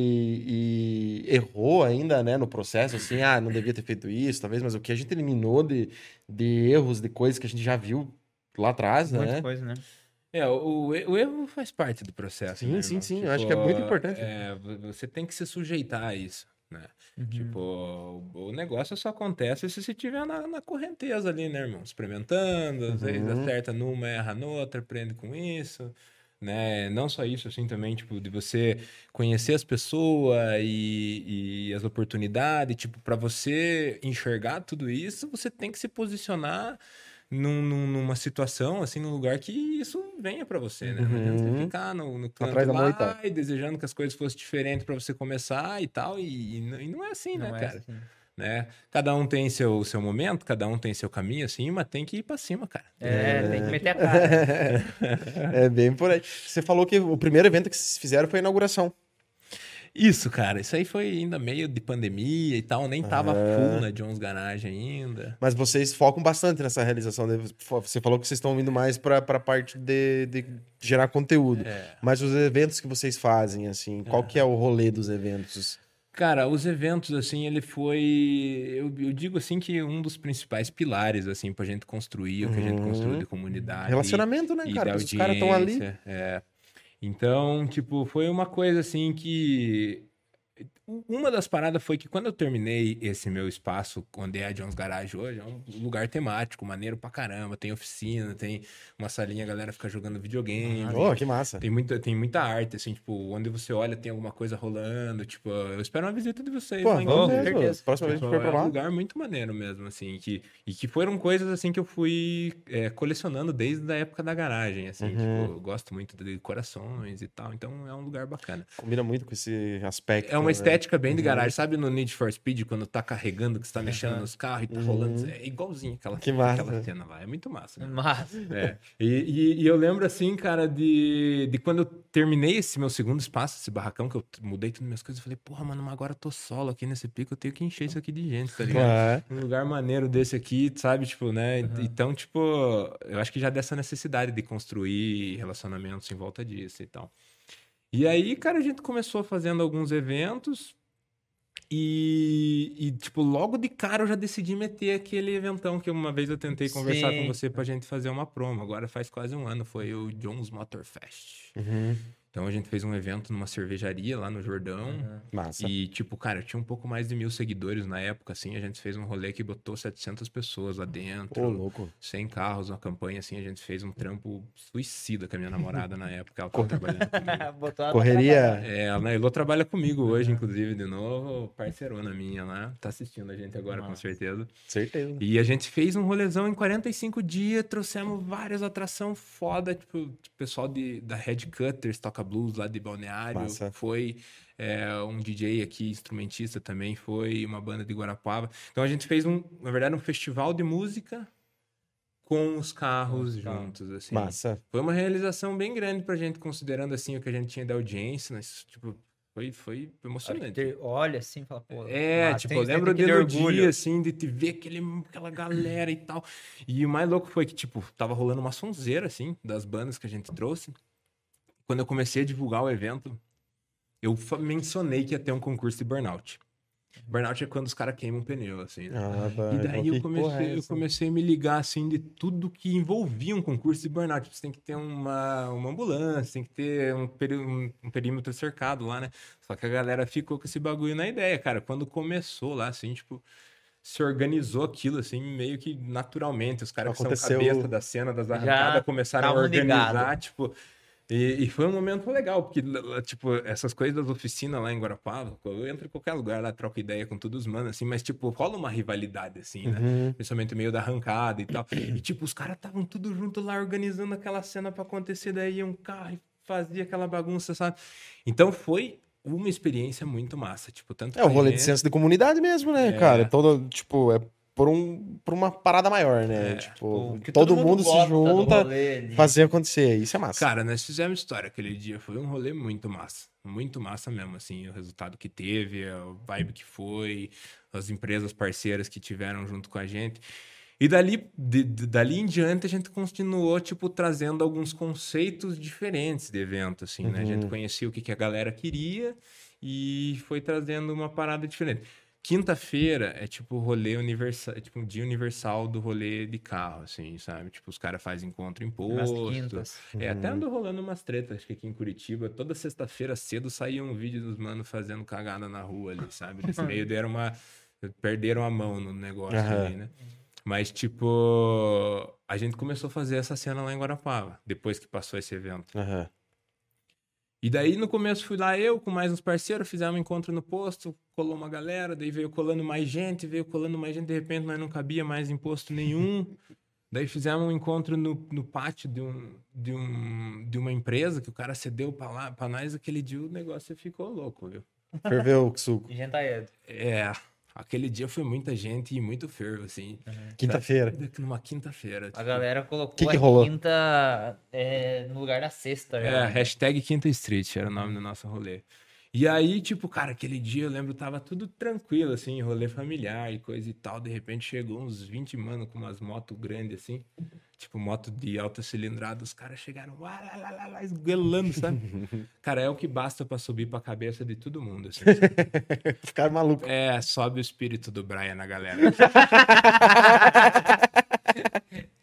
e, errou ainda, né, no processo, assim, ah, não devia ter feito isso, talvez, mas o que a gente eliminou de, de erros, de coisas que a gente já viu lá atrás, Muita né? coisa, né? É, o, o erro faz parte do processo. Sim, né, sim, irmão? sim. Eu acho que é muito importante. É, você tem que se sujeitar a isso. Né? Uhum. Tipo, o negócio só acontece se você estiver na, na correnteza ali, né, irmão? Experimentando, às vezes Uhum. acerta numa, erra noutra, aprende com isso. Né? Não só isso, assim, também, tipo, de você conhecer as pessoas e, e as oportunidades, tipo, para você enxergar tudo isso, você tem que se posicionar num- num- numa situação, assim, num lugar que isso venha para você, né? Não adianta você Uhum. ficar no, no canto Atrás lá e desejando que as coisas fossem diferentes para você começar e tal, e, e não- é assim, Não né, é cara? assim. Né? Cada um tem seu, seu momento, cada um tem seu caminho, assim, mas tem que ir para cima, cara. É, tem que meter a cara. É bem por aí. Você falou que o primeiro evento que vocês fizeram foi a inauguração. Isso, cara, isso aí foi ainda meio de pandemia e tal, nem tava full na Jones Garage ainda. Mas vocês focam bastante nessa realização. né? Você falou que vocês estão indo mais para a parte de, de gerar conteúdo. É. Mas os eventos que vocês fazem, assim, qual que é o rolê dos eventos? Cara, os eventos, assim, ele foi. Eu, eu digo assim que um dos principais pilares, assim, pra gente construir o que a gente Uhum. construiu de comunidade. Relacionamento, né, e cara? Os caras estão ali. É. Então, tipo, foi uma coisa assim que. Uma das paradas foi que quando eu terminei esse meu espaço, onde é a Jones Garage hoje, é um lugar temático, maneiro pra caramba. Tem oficina, tem uma salinha, a galera fica jogando videogame. Oh, que massa. Tem muita, tem muita arte, assim, tipo, onde você olha tem alguma coisa rolando, tipo, eu espero uma visita de vocês. Pô, lá em vamos mesmo. certeza. Próxima vez que Tipo, for pra é um lá. lugar muito maneiro mesmo, assim, que, e que foram coisas, assim, que eu fui é, colecionando desde a época da garagem, assim, Uhum. tipo, eu gosto muito de decorações e tal, então é um lugar bacana. Combina muito com esse aspecto. É uma né? estética bem de Uhum. garagem, sabe no Need for Speed, quando tá carregando, que você tá mexendo Uhum. nos carros e tá Uhum. rolando, é igualzinho aquela, Que massa. aquela cena lá, é muito massa. né? Mas, É. E, e- e eu lembro, assim, cara, de, de quando eu terminei esse meu segundo espaço, esse barracão, que eu mudei todas as minhas coisas, eu falei, porra, mano, mas agora eu tô solo aqui nesse pico, eu tenho que encher isso aqui de gente, tá ligado? Um lugar maneiro desse aqui, sabe? Tipo, né? Então, tipo, eu acho que já dessa necessidade de construir relacionamentos em volta disso e tal. E aí, cara, a gente começou fazendo alguns eventos. E, e, tipo, logo de cara eu já decidi meter aquele eventão que uma vez eu tentei conversar Sim. com você pra gente fazer uma promo. Agora faz quase um ano, foi o Jones Motor Fest. Uhum. Então a gente fez um evento numa cervejaria lá no Jordão. Massa. E, tipo, cara, tinha um pouco mais de mil seguidores na época, assim. A gente fez um rolê que botou 700 pessoas lá dentro. Ô, louco. 100 carros, uma campanha, assim. A gente fez um trampo suicida com a minha namorada na época. Ela tava trabalhando comigo. Correria. É, a Nailô trabalha comigo hoje, inclusive, de novo. Parceirona minha lá. Tá assistindo a gente agora, com Massa. certeza. Certeza. E a gente fez um rolezão em 45 dias, trouxemos várias atrações foda, tipo, o pessoal de, da Red Cutters, toca blues lá de Balneário, Massa. foi é, um DJ aqui, instrumentista também, foi uma banda de Guarapava. Então a gente fez um, na verdade, um festival de música com os carros juntos, assim. Massa. Foi uma realização bem grande pra gente, considerando, assim, o que a gente tinha da audiência, mas, tipo, foi, foi emocionante. Olha assim, fala, pô. É, mas tipo, tem- eu lembro que de ter no dia, assim, de te ver aquele, aquela galera e tal. E o mais louco foi que, tipo, tava rolando uma sonzeira, assim, das bandas que a gente trouxe. Quando eu comecei a divulgar o evento, eu mencionei que ia ter um concurso de burnout. Burnout é quando os caras queimam pneu, assim, né? Ah. E daí eu Que porra é comecei, eu comecei a me ligar, assim, de tudo que envolvia um concurso de burnout. Tipo, Você tem que ter uma, uma ambulância, tem que ter um, peri- um- um perímetro cercado lá, né? Só que a galera ficou com esse bagulho na ideia, cara. Quando começou lá, assim, tipo, se organizou aquilo, assim, meio que naturalmente. Os caras que são cabeça da cena, das arrancadas, começaram a organizar, ligado. tipo... E, e foi um momento legal, porque, tipo, essas coisas das oficinas lá em Guarapava, eu entro em qualquer lugar lá, troco ideia com todos os manos, assim, mas, tipo, rola uma rivalidade, assim, né? Uhum. Principalmente meio da arrancada e tal. E, tipo, os caras estavam tudo junto lá, organizando aquela cena pra acontecer, daí um carro e fazia aquela bagunça, sabe? Então, foi uma experiência muito massa, tipo, tanto É o rolê de senso de comunidade mesmo, né, É. cara? Todo, tipo, é por, um, por uma parada maior, né? É, tipo, Porque todo, mundo, se gosta do junta, ali. fazer acontecer. Isso é massa. Cara, nós fizemos história aquele dia. Foi um rolê muito massa. Muito massa mesmo, assim, o resultado que teve, a vibe que foi, as empresas parceiras que tiveram junto com a gente. E dali, de- de- dali em diante a gente continuou, tipo, trazendo alguns conceitos diferentes de evento, assim, né? A gente Uhum. conhecia o que, que a galera queria e foi trazendo uma parada diferente. Quinta-feira é tipo rolê universal, é tipo um dia universal do rolê de carro, assim, sabe? Tipo, os caras fazem encontro em posto. quintas. É, até andou rolando umas tretas, acho que aqui em Curitiba. Toda sexta-feira cedo saía um vídeo dos manos fazendo cagada na rua ali, sabe? Nesse meio deram uma. Perderam a mão no negócio Aham. ali, né? Mas, tipo, a gente começou a fazer essa cena lá em Guarapava, depois que passou esse evento. Aham. E daí, no começo, fui lá eu com mais uns parceiros, fizemos um encontro no posto, colou uma galera, daí veio colando mais gente, veio colando mais gente, de repente nós não cabia mais imposto nenhum. daí fizemos um encontro no, no pátio de, um, de, um, de uma empresa que o cara cedeu pra, lá, pra nós, aquele dia o negócio ficou louco, viu? Ferveu o suco. Gentaedo. É, aquele dia foi muita gente e muito fervo, assim. Quinta-feira. Numa quinta-feira. A tipo. galera colocou Que que a rolou? quinta é, no lugar da sexta. É, já. hashtag Quinta Street era o nome do nosso rolê. E aí, tipo, cara, aquele dia eu lembro, tava tudo tranquilo, assim, rolê familiar e coisa e tal. De repente chegou uns 20 mano com umas motos grandes, assim, tipo, moto de alta cilindrada. Os caras chegaram, lá, lá, lá, lá, esguelando, sabe? cara, é o que basta pra subir pra cabeça de todo mundo, assim. Ficaram malucos. É, sobe o espírito do Brian na galera.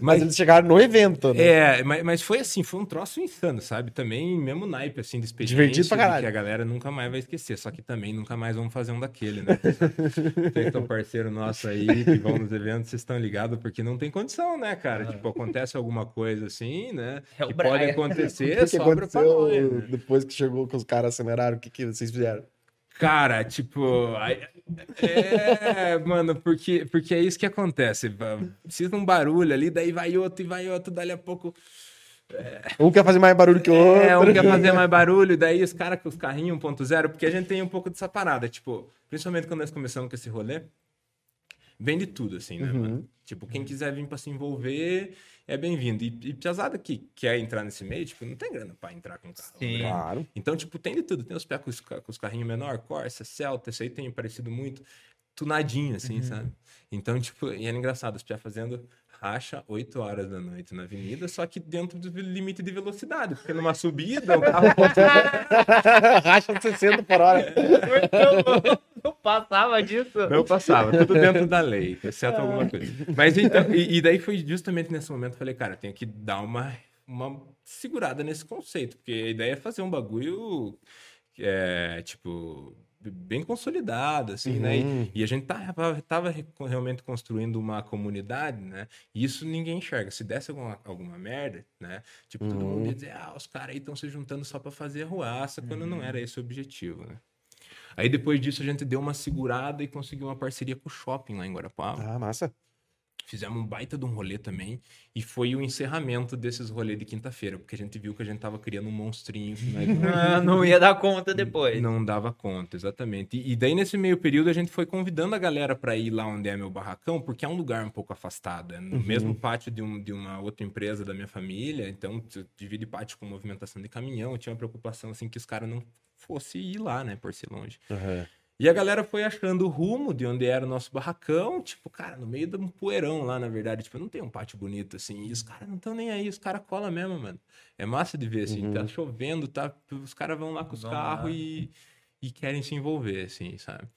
Mas eles chegaram no evento, né? É, mas, mas foi assim, foi um troço insano, sabe? Também, mesmo naipe, assim, de experiência. Divertido pra caralho. Que a galera nunca mais vai esquecer. Só que também nunca mais vamos fazer um daquele, né? Vocês são parceiro nosso aí, que vão nos eventos, vocês estão ligados, porque não tem condição, né, cara? Tipo, acontece alguma coisa assim, né? É o que pode Brian. Acontecer, que, que sobra pra nós, né? depois que chegou que os caras aceleraram? O que, que vocês fizeram? Cara, tipo, aí- é, mano, porque, porque é isso que acontece. Precisa um barulho ali, daí vai outro e vai outro, dali a pouco Um quer fazer mais barulho que o outro. É, um quer fazer mais barulho, daí os caras com os carrinhos 1.0, porque a gente tem um pouco dessa parada, tipo, principalmente quando nós começamos com esse rolê, vem de tudo, assim, né, Uhum. mano? Tipo, quem quiser vir pra se envolver é bem-vindo. E, e pesada que quer entrar nesse meio, tipo, não tem grana pra entrar com o carro. Sim. né? Claro. Então, tipo, tem de tudo. Tem os pés com os, com os carrinhos menor, Corsa, Celta, isso aí tem parecido muito. Tunadinho, assim, Uhum. sabe? Então, tipo, e era engraçado, os pés fazendo racha 8 horas da noite na avenida, só que dentro do limite de velocidade, porque numa subida o carro Racha 60 por hora. Eu passava disso. não passava, tudo dentro da lei, exceto alguma coisa. Mas então, e, e daí foi justamente nesse momento que eu falei, cara, tem que dar uma, uma segurada nesse conceito, porque a ideia é fazer um bagulho, é, tipo, bem consolidado, assim, né? Uhum. E, e a gente tava re- realmente construindo uma comunidade, né? E isso ninguém enxerga. Se desse alguma, alguma merda, né? Tipo, todo Uhum. mundo ia dizer, ah, os caras aí estão se juntando só pra fazer arruaça, quando não era esse o objetivo, né? Aí depois disso a gente deu uma segurada e conseguiu uma parceria com o shopping lá em Guarapava. Ah, massa. Fizemos um baita de um rolê também. E foi o encerramento desses rolês de quinta-feira, porque a gente viu que a gente tava criando um monstrinho. não- não ia dar conta depois. não dava conta, exatamente. E, e daí, nesse meio período, a gente foi convidando a galera para ir lá onde é meu barracão, porque é um lugar um pouco afastado. É no mesmo pátio de, um- de uma outra empresa da minha família. Então, divide pátio com movimentação de caminhão. Eu tinha uma preocupação, assim, que os caras não fossem ir lá, né, por ser longe. Aham. E a galera foi achando o rumo de onde era o nosso barracão, tipo, cara, no meio de um poeirão lá, na verdade. Tipo, não tem um pátio bonito assim. E os caras não estão nem aí, os caras colam mesmo, mano. É massa de ver, assim, tá chovendo, tá? Os caras vão lá com os carros e, e querem se envolver, assim, sabe?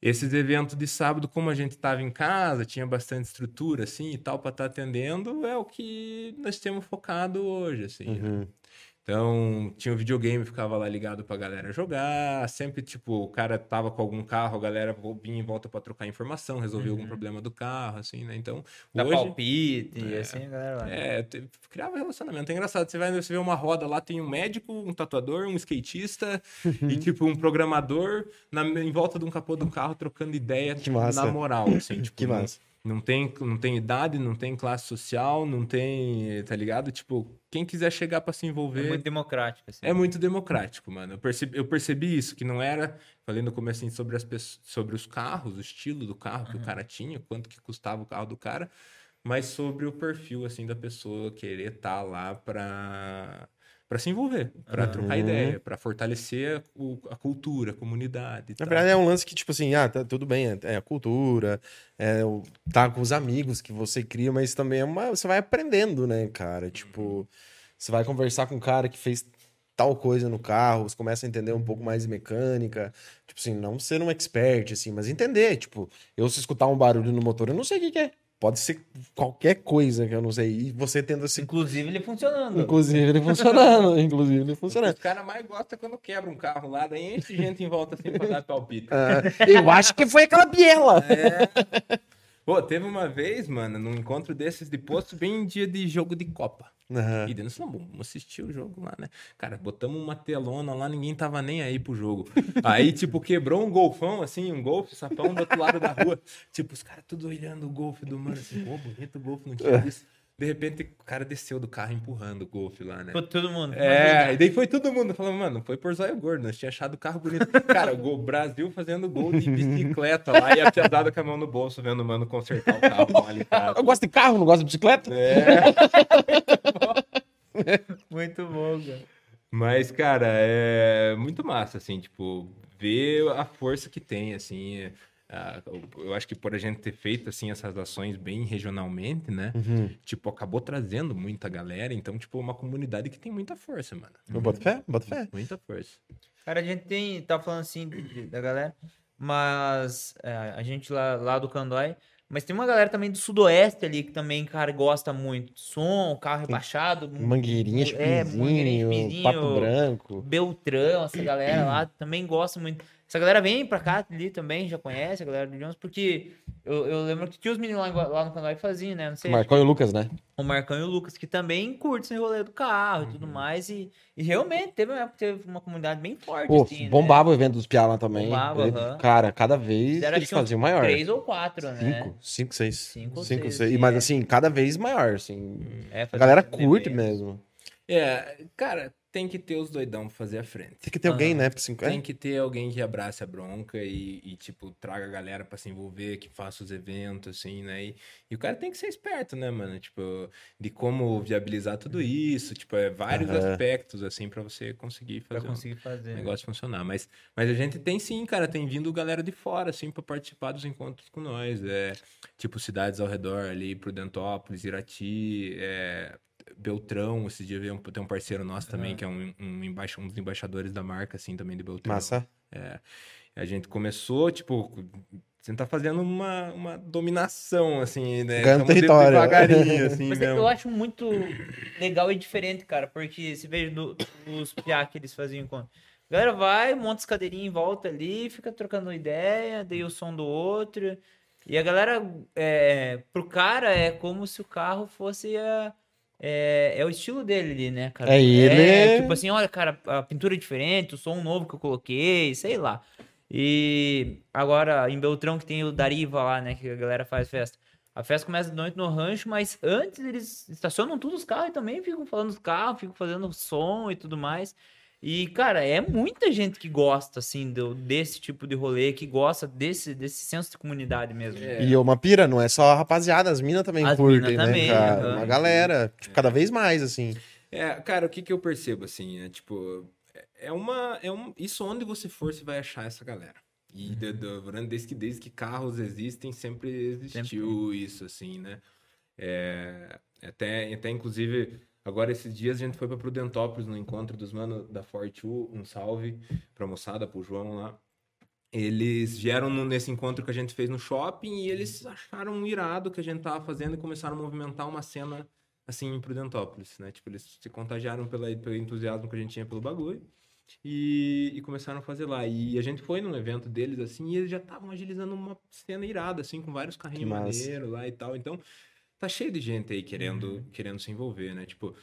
Esses eventos de sábado, como a gente tava em casa, tinha bastante estrutura, assim, e tal, pra estar atendendo, é o que nós temos focado hoje, assim, né? Uhum. Então, tinha o videogame, ficava lá ligado pra galera jogar. Sempre, tipo, o cara tava com algum carro, a galera vinha em volta pra trocar informação, resolver algum problema do carro, assim, né? Então, Dá hoje. palpite, e assim, a galera vai. É, criava relacionamento. É engraçado. Você vai você vê uma roda lá, tem um médico, um tatuador, um skatista e, tipo, um programador na, em volta de um capô do carro trocando ideia Que massa. na moral, assim. Tipo, Que massa. Não tem, não tem idade, não tem classe social, não tem, tá ligado? Tipo, quem quiser chegar pra se envolver. É muito democrático, assim. É muito democrático, mano. Eu percebi, eu percebi isso, que não era. Falei no começo assim, sobre, as, pessoas- sobre os carros, o estilo do carro que o cara tinha, quanto que custava o carro do cara, mas sobre o perfil, assim, da pessoa querer estar lá pra, pra se envolver, pra trocar ideia, pra fortalecer o- a cultura, a comunidade. Na verdade, é um lance que, tipo assim, ah, tá tudo bem, é, é a cultura, é o- tá com os amigos que você cria, mas também é uma. Você vai aprendendo, né, cara? Tipo, você vai conversar com um cara que fez tal coisa no carro, você começa a entender um pouco mais de mecânica. Tipo assim, não ser um expert, assim, mas entender. Tipo, eu se escutar um barulho no motor, eu não sei o que, que é. Pode ser qualquer coisa que eu não sei. E você tendo esse. Inclusive ele funcionando. Inclusive ele funcionando. inclusive ele funcionando. Os caras mais gostam é quando quebra um carro lá, daí enche gente em volta assim pra dar palpite. Ah, eu acho que foi aquela biela. Pô, teve uma vez, mano, num encontro desses de posto, bem em dia de jogo de Copa. Aham. E dentro falou, vamos assistir o jogo lá, né? Cara, botamos uma telona lá, ninguém tava nem aí pro jogo. Aí, tipo, quebrou um golfão, assim, um golfe, sapão do outro lado da rua. Tipo, os caras tudo olhando o golfe do mano, assim, pô, bonito o golfe, não tinha visto. De repente, o cara desceu do carro empurrando o golfe lá, né? Ficou todo mundo. É, e daí foi todo mundo falando, mano, foi por zóio gordo, nós tinha achado o carro bonito. Cara, o gol- Brasil fazendo gol de bicicleta lá e a piazada com a mão no bolso, vendo o mano consertar o carro ali, cara. Eu gosto de carro, não gosto de bicicleta. É. Muito bom, cara. Mas, cara, é muito massa, assim, tipo, ver a força que tem, assim. É, a- eu acho que por a gente ter feito, assim, essas ações bem regionalmente, né? Tipo, acabou trazendo muita galera. Então, tipo, uma comunidade que tem muita força, mano. Eu boto fé, boto fé. Muita força. Cara, a gente tem. Tá falando assim da galera, mas é, a gente lá, lá do Candói. Mas tem uma galera também do Sudoeste ali que também, cara, gosta muito. Som, carro rebaixado. Mangueirinha, É, mangueirinha, papo branco. Beltrão, essa galera lá também gosta muito. Essa galera vem pra cá ali também, já conhece a galera do Jones, porque eu, eu lembro que tinha os meninos lá, lá no canal que faziam, né? Não sei, Marcão e o Lucas, né? o Marcão e o Lucas, que também curtem esse rolê do carro e tudo Uhum. mais. E, e realmente teve uma, época que teve uma comunidade bem forte, Pô, assim, né? bombava o evento dos Piá lá também. Bombava, Ele- aham. Cara, cada vez Fizeram, eles faziam maior. Três ou quatro, né? Cinco, cinco, seis. Cinco ou Cinco, seis, seis. e Mas é- assim, cada vez maior, assim. É, A galera curte mesmo. É, cara, tem que ter os doidão pra fazer a frente. Tem que ter alguém, Aham. né? pra cinco- é? Tem que ter alguém que abrace a bronca e, e, tipo, traga a galera pra se envolver, que faça os eventos, assim, né? E, e o cara tem que ser esperto, né, mano? Tipo, de como viabilizar tudo isso, tipo, é vários Aham. aspectos, assim, pra você conseguir Pra fazer um conseguir fazer. negócio funcionar. Mas, mas a gente tem sim, cara, tem vindo galera de fora, assim, pra participar dos encontros com nós. É, tipo, cidades ao redor ali, Prudentópolis, Irati, é, Beltrão, esse dia veio um, tem um parceiro nosso também, que é um, um, um dos embaixadores da marca, assim, também de Beltrão. Massa. É, a gente começou, tipo, você tá fazendo uma, uma dominação, assim, né? Ganhando território. Devagarinho, assim, Mas mesmo. eu acho muito legal e diferente, cara, porque se veja do- os piá que eles faziam encontro. A galera vai, monta as cadeirinhas em volta ali, fica trocando ideia, daí o som do outro. E a galera, é, pro cara, é como se o carro fosse a. É, é o estilo dele ali, né, cara? É ele- tipo assim, olha, cara, a pintura é diferente, o som novo que eu coloquei, sei lá. E agora, em Beltrão, que tem o Dariva lá, né, que a galera faz festa. A festa começa de noite no rancho, mas antes eles estacionam todos os carros e também ficam falando dos carros, ficam fazendo som e tudo mais. E, cara, é muita gente que gosta, assim, do, desse tipo de rolê, que gosta desse, desse senso de comunidade mesmo. É. E uma pira, não é só a rapaziada, as minas também As curtem, mina né, também, cara? aham. Uma galera, tipo, cada vez mais, assim. É, cara, o que que eu percebo, assim, é tipo, é- é uma, é um, isso onde você for, você vai achar essa galera. E durante- desde, que, desde que carros existem, sempre existiu isso, assim, né? É, até, até, inclusive, agora esses dias a gente foi pra Prudentópolis no encontro dos manos da Fortu, um salve pra moçada, pro João lá. Eles vieram no- nesse encontro que a gente fez no shopping e eles acharam um irado que a gente tava fazendo e começaram a movimentar uma cena assim em Prudentópolis, né? Tipo, eles se contagiaram pela, pelo entusiasmo que a gente tinha pelo bagulho e, e começaram a fazer lá. E a gente foi num evento deles, assim, e eles já estavam agilizando uma cena irada, assim, com vários carrinhos maneiros lá e tal. Então, tá cheio de gente aí querendo, querendo se envolver, né? Tipo,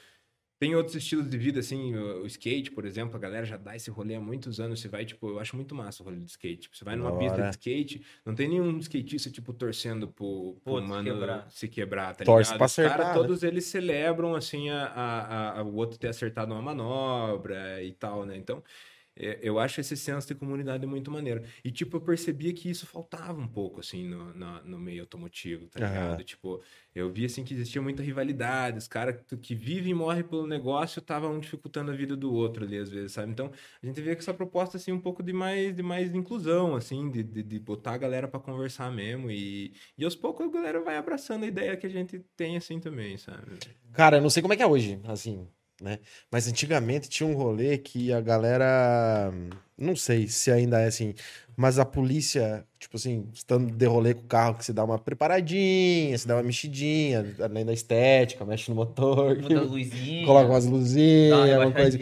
Tem outros estilos de vida, assim, o, skate, por exemplo, a galera já dá esse rolê há muitos anos. Você vai, tipo, eu acho muito massa o rolê de skate. Tipo, você vai numa Da pista de skate, não tem nenhum skatista, tipo, torcendo pro, pro Pô, se mano quebrar. se quebrar, tá Torce ligado? pra Os caras, acertar, né? todos eles celebram, assim, a, a, a- o outro ter acertado uma manobra e tal, né? Então, eu acho esse senso de comunidade muito maneiro. E, tipo, eu percebia que isso faltava um pouco, assim, no, na- no meio automotivo, tá ligado? Tipo, eu vi, assim, que existia muita rivalidade. Os caras que, vivem e morrem pelo negócio estavam um dificultando a vida do outro ali, às vezes, sabe? Então, a gente vê que essa proposta, assim, um pouco de mais, de mais inclusão, assim, de, de, de botar a galera pra conversar mesmo. E, e aos poucos a galera vai abraçando a ideia que a gente tem, assim, também, sabe? Cara, eu não sei como é que é hoje, assim, né? Mas antigamente tinha um rolê que a galera. Não sei se ainda é assim, mas a polícia, tipo assim, estando de rolê com o carro, que se dá uma preparadinha, se dá uma mexidinha, além da estética, mexe no motor, Muda a luzinha. coloca umas dá uma luzinhas, alguma coisa.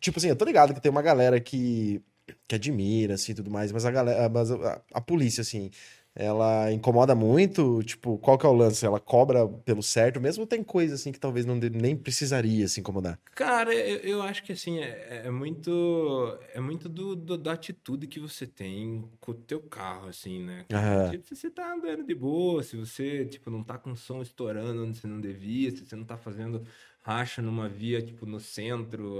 tipo assim, eu tô ligado que tem uma galera que, que admira, assim, tudo mais, mas a galera, mas a, a polícia, assim, ela incomoda muito, tipo, qual que é o lance? Ela cobra pelo certo, mesmo tem coisa, assim, que talvez não nem precisaria se incomodar. Cara, eu, eu acho que assim, é, é muito. É muito do, do- da atitude que você tem com o teu carro, assim, né? Aham. Tipo, se você tá andando de boa, se você, tipo, não tá com o som estourando onde você não devia, se você não tá fazendo racha numa via, tipo, no centro,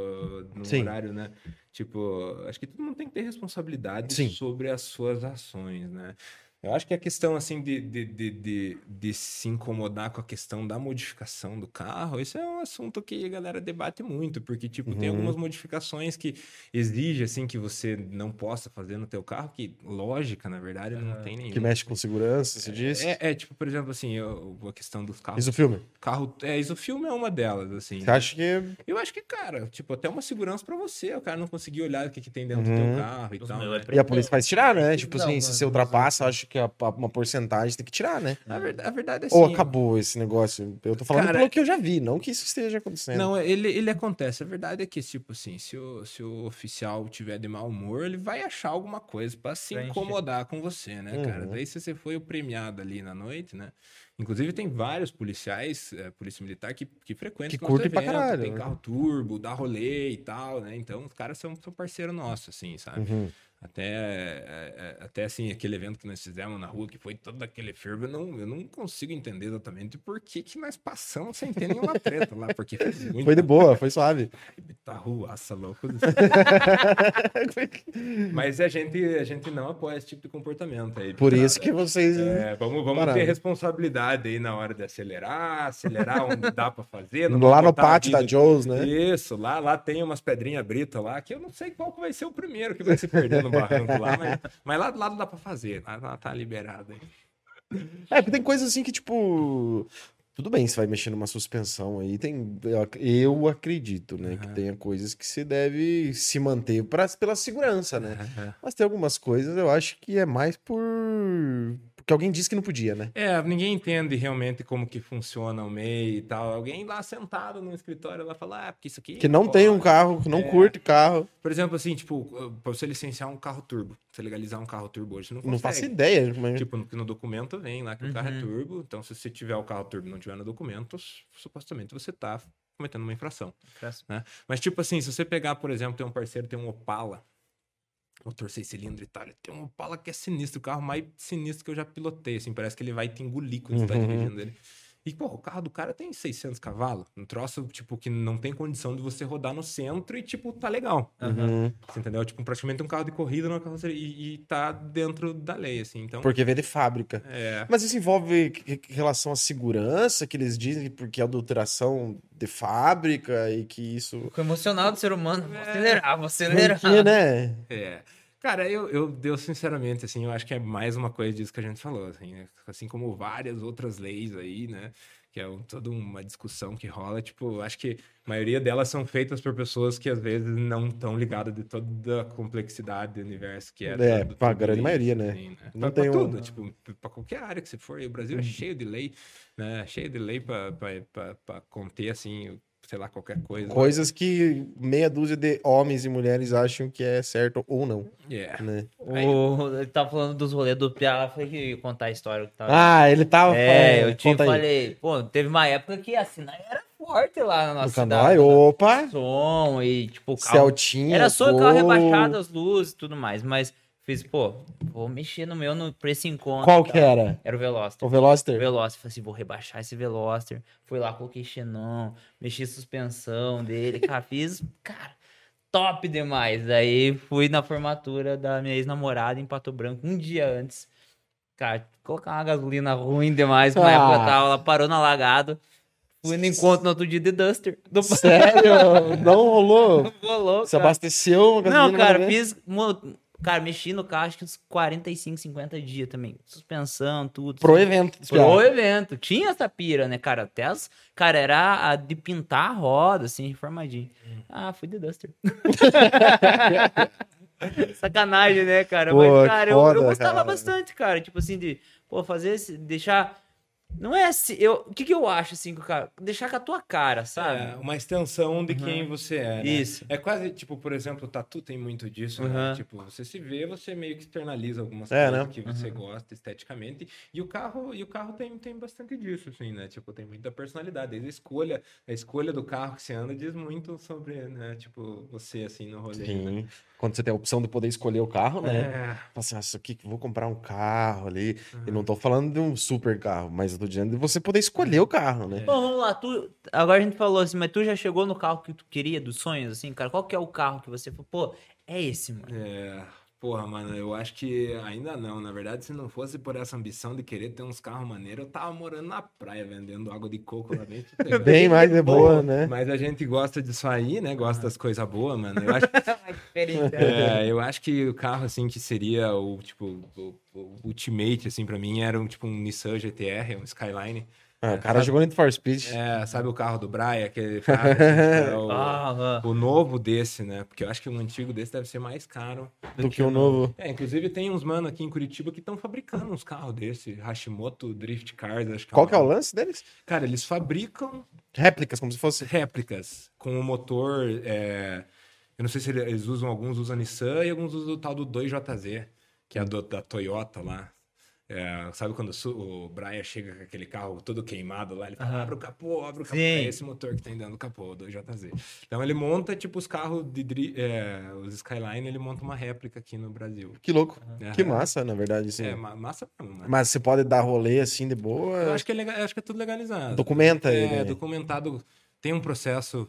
ah, no Sim. horário, né? Tipo, acho que todo mundo tem que ter responsabilidade Sim. sobre as suas ações, né? Eu acho que a questão, assim, de, de, de, de, de se incomodar com a questão da modificação do carro, isso é um assunto que a galera debate muito, porque, tipo, tem Uhum. algumas modificações que exigem, assim, que você não possa fazer no teu carro, que, lógica, na verdade, não tem nenhuma. Que mexe com segurança, você disse? É, é, tipo, por exemplo, assim, eu- a questão dos carros. Isso o filme. Carro, é, isso o filme é uma delas, assim. Você acha que. Eu acho que, cara, tipo, até uma segurança pra você, o cara não conseguir olhar o que, que tem dentro do Uhum. teu carro e Os tal. né? é E a polícia faz tirar, né? Não, Tipo assim, se mas- você ultrapassa, eu acho que a- a- uma porcentagem tem que tirar, né? A verdade, a verdade é assim. Ou acabou esse negócio? Eu tô falando Cara, pelo que eu já vi, não que isso esteja acontecendo. Não, ele, ele acontece. A verdade é que, tipo assim, se o, se o oficial tiver de mau humor, ele vai achar alguma coisa pra se Pra encher. incomodar com você, né, cara? Uhum. Daí, se você foi o premiado ali na noite, né? Inclusive, tem vários policiais, é, polícia militar, que, que frequentam Que o nosso curtem pra evento, caralho, Tem né? carro turbo, dá rolê e tal, né? Então, os caras são, são parceiro nosso, assim, sabe? Uhum. Até, é, é, até assim, aquele evento que nós fizemos na rua, que foi todo aquele fervo, eu não, eu não consigo entender exatamente por que, que nós passamos sem ter nenhuma treta lá, porque foi Foi de boa, foi suave. Tá ruaça, louco. Mas a gente, a gente não apoia esse tipo de comportamento aí. Por isso que vocês. É, vamos vamos ter responsabilidade aí na hora de acelerar, acelerar onde dá pra fazer. lá no pátio da Joe's, né? Isso, lá, lá tem umas pedrinhas britas lá, que eu não sei qual vai ser o primeiro que vai se perder no barranco lá, mas, mas lá do lado dá pra fazer, lá, lá tá liberado aí. É, porque tem coisas assim que, tipo. Tudo bem, você vai mexer numa suspensão aí. Tem, eu, ac- eu acredito, né? Que Aham. tenha coisas que você deve se manter pra, pela segurança, né? Mas tem algumas coisas eu acho que é mais por. Porque alguém disse que não podia, né? É, ninguém entende realmente como que funciona o MEI e tal. Alguém lá sentado no escritório lá fala, ah, porque isso aqui. Que não tem um pode. carro, que não É. curte carro. Por exemplo, assim, tipo, pra você licenciar um carro turbo, você legalizar um carro turbo hoje, você não consegue. Não faço ideia. Mas... Tipo, no, que no documento vem lá que o carro é Uhum. turbo. Então, se você tiver o carro turbo e não tiver no documento, supostamente você tá cometendo uma infração. né? Mas, tipo assim, se você pegar, por exemplo, tem um parceiro, tem um Opala, motor seis cilindros e tal, ele tem um Opala que é sinistro, o carro mais sinistro que eu já pilotei, assim, parece que ele vai te engolir quando você tá Uhum. dirigindo ele. E, pô, o carro do cara tem 600 cavalos, um troço, tipo, que não tem condição de você rodar no centro e, tipo, tá legal. Uhum. Você entendeu? Tipo, praticamente um carro de corrida numa carroceria e, e tá dentro da lei, assim. Então, Porque vem de fábrica. é... Mas isso envolve relação à segurança, que eles dizem que porque é adulteração de fábrica e que isso. Ficou emocionado o ser humano. Vou É. acelerar, vou acelerar. Porque, né? É. Cara, eu, eu, eu sinceramente, assim, eu acho que é mais uma coisa disso que a gente falou, assim, né? assim como várias outras leis aí, né? Que é um- toda uma discussão que rola, tipo, acho que a maioria delas são feitas por pessoas que às vezes não estão ligadas de toda a complexidade do universo que é. É, pra todo grande lei, maioria, né? assim, Não Pra, tem pra um- tudo, tipo, pra qualquer área que você for. E o Brasil é cheio de lei, né? Cheio de lei pra, pra, pra, pra conter, assim, sei lá, qualquer coisa. Coisas que meia dúzia de homens e mulheres acham que é certo ou não, É. né? O, ele tava falando dos rolês do Piá, falei que ia contar a história que tava. Ah, ele tava é, falando- eu te aí. falei, pô, teve uma época que assinar era forte lá na nossa No cidade. Canói, né? opa! Som e, tipo, o carro Celtinha. Era só o carro rebaixado, as luzes e tudo mais. Mas fiz, pô, vou mexer no meu no, pra esse encontro. Qual que era? Era o Veloster. O O Veloster? Veloster. Falei assim, vou rebaixar esse Veloster. Fui lá, coloquei xenon, mexi a suspensão dele. Cara, fiz, cara, top demais. Daí fui na formatura da minha ex-namorada em Pato Branco um dia antes. Cara, colocar uma gasolina ruim demais. Na Ah. época tava, ela parou no alagado. Fui no encontro no outro dia de Duster. Do Sério? Não rolou? Rolou, Você cara. abasteceu? a gasolina Não, cara, fiz. mo- Cara, mexi no carro acho que uns 45, 50 dias também. Suspensão, tudo. Pro assim. evento. Pro evento. Tinha essa pira, né, cara? Até as. Cara, era a de pintar a roda, assim, reformadinho. Hum. Ah, fui de Duster. Sacanagem, né, cara? Pô, Mas, cara, eu- eu, foda, gostava cara. bastante, cara. Tipo assim, de, pô, fazer esse. Deixar. Não é assim. Eu, o que, que eu acho, assim, cara? Deixar com a tua cara, sabe? É, uma extensão de quem você é, né? Isso. É quase, tipo, por exemplo, o tatu tem muito disso, né? Uhum. Tipo, você se vê, você meio que externaliza algumas É, coisas né? que você gosta esteticamente. E o carro, e o carro tem, tem bastante disso, assim, né? Tipo, tem muita personalidade. Desde a escolha, a escolha do carro que você anda diz muito sobre, né? Tipo, você, assim, no rolê. né? Quando você tem a opção de poder escolher o carro, né? É. Fala assim, ah, isso aqui que vou comprar um carro ali. E Uhum. não tô falando de um super carro, mas eu tô dizendo de você poder escolher o carro, né? Bom, vamos lá. Tu, agora a gente falou assim, mas tu já chegou no carro que tu queria, dos sonhos, assim, cara? Qual que é o carro que você falou, pô, é esse, mano? É, porra, mano, eu acho que ainda não. Na verdade, se não fosse por essa ambição de querer ter uns carros maneiros, eu tava morando na praia vendendo água de coco lá dentro. Bem mais de boa, né? Mas a gente gosta disso aí, né? Gosta das coisas boas, mano. Eu acho, Diferente. é, eu acho que o carro, assim, que seria o, tipo, o, o ultimate, assim, pra mim, era um, tipo um Nissan GTR, um Skyline. Ah, o cara jogou no For Speed. É, sabe o carro do Brian, aquele carro, assim, que é o, Ah, ah. o novo desse, né? Porque eu acho que o antigo desse deve ser mais caro do que o novo. é, inclusive tem uns mano aqui em Curitiba que estão fabricando uns carros desse, Hashimoto Drift Cars, acho que Qual que é o lance deles? Cara, eles fabricam Réplicas, como se fosse. réplicas com o motor, é, eu não sei se ele- eles usam, alguns usam Nissan e alguns usam o tal do 2JZ, que é a do- da Toyota lá. É, sabe quando o Brian chega com aquele carro todo queimado lá, ele fala, Aham. abre o capô, abre o capô. Sim. É esse motor que tem dentro do capô, o 2JZ. Então ele monta, tipo, os carros de dri- é, os Skyline, ele monta uma réplica aqui no Brasil. Que louco. Aham. Que massa, na verdade, assim. É, ma- massa mesmo, mano. Mas você pode dar rolê assim de Eu boa. acho que é, lega- eu acho que é tudo legalizado. Documenta é, ele. documentado. Tem um processo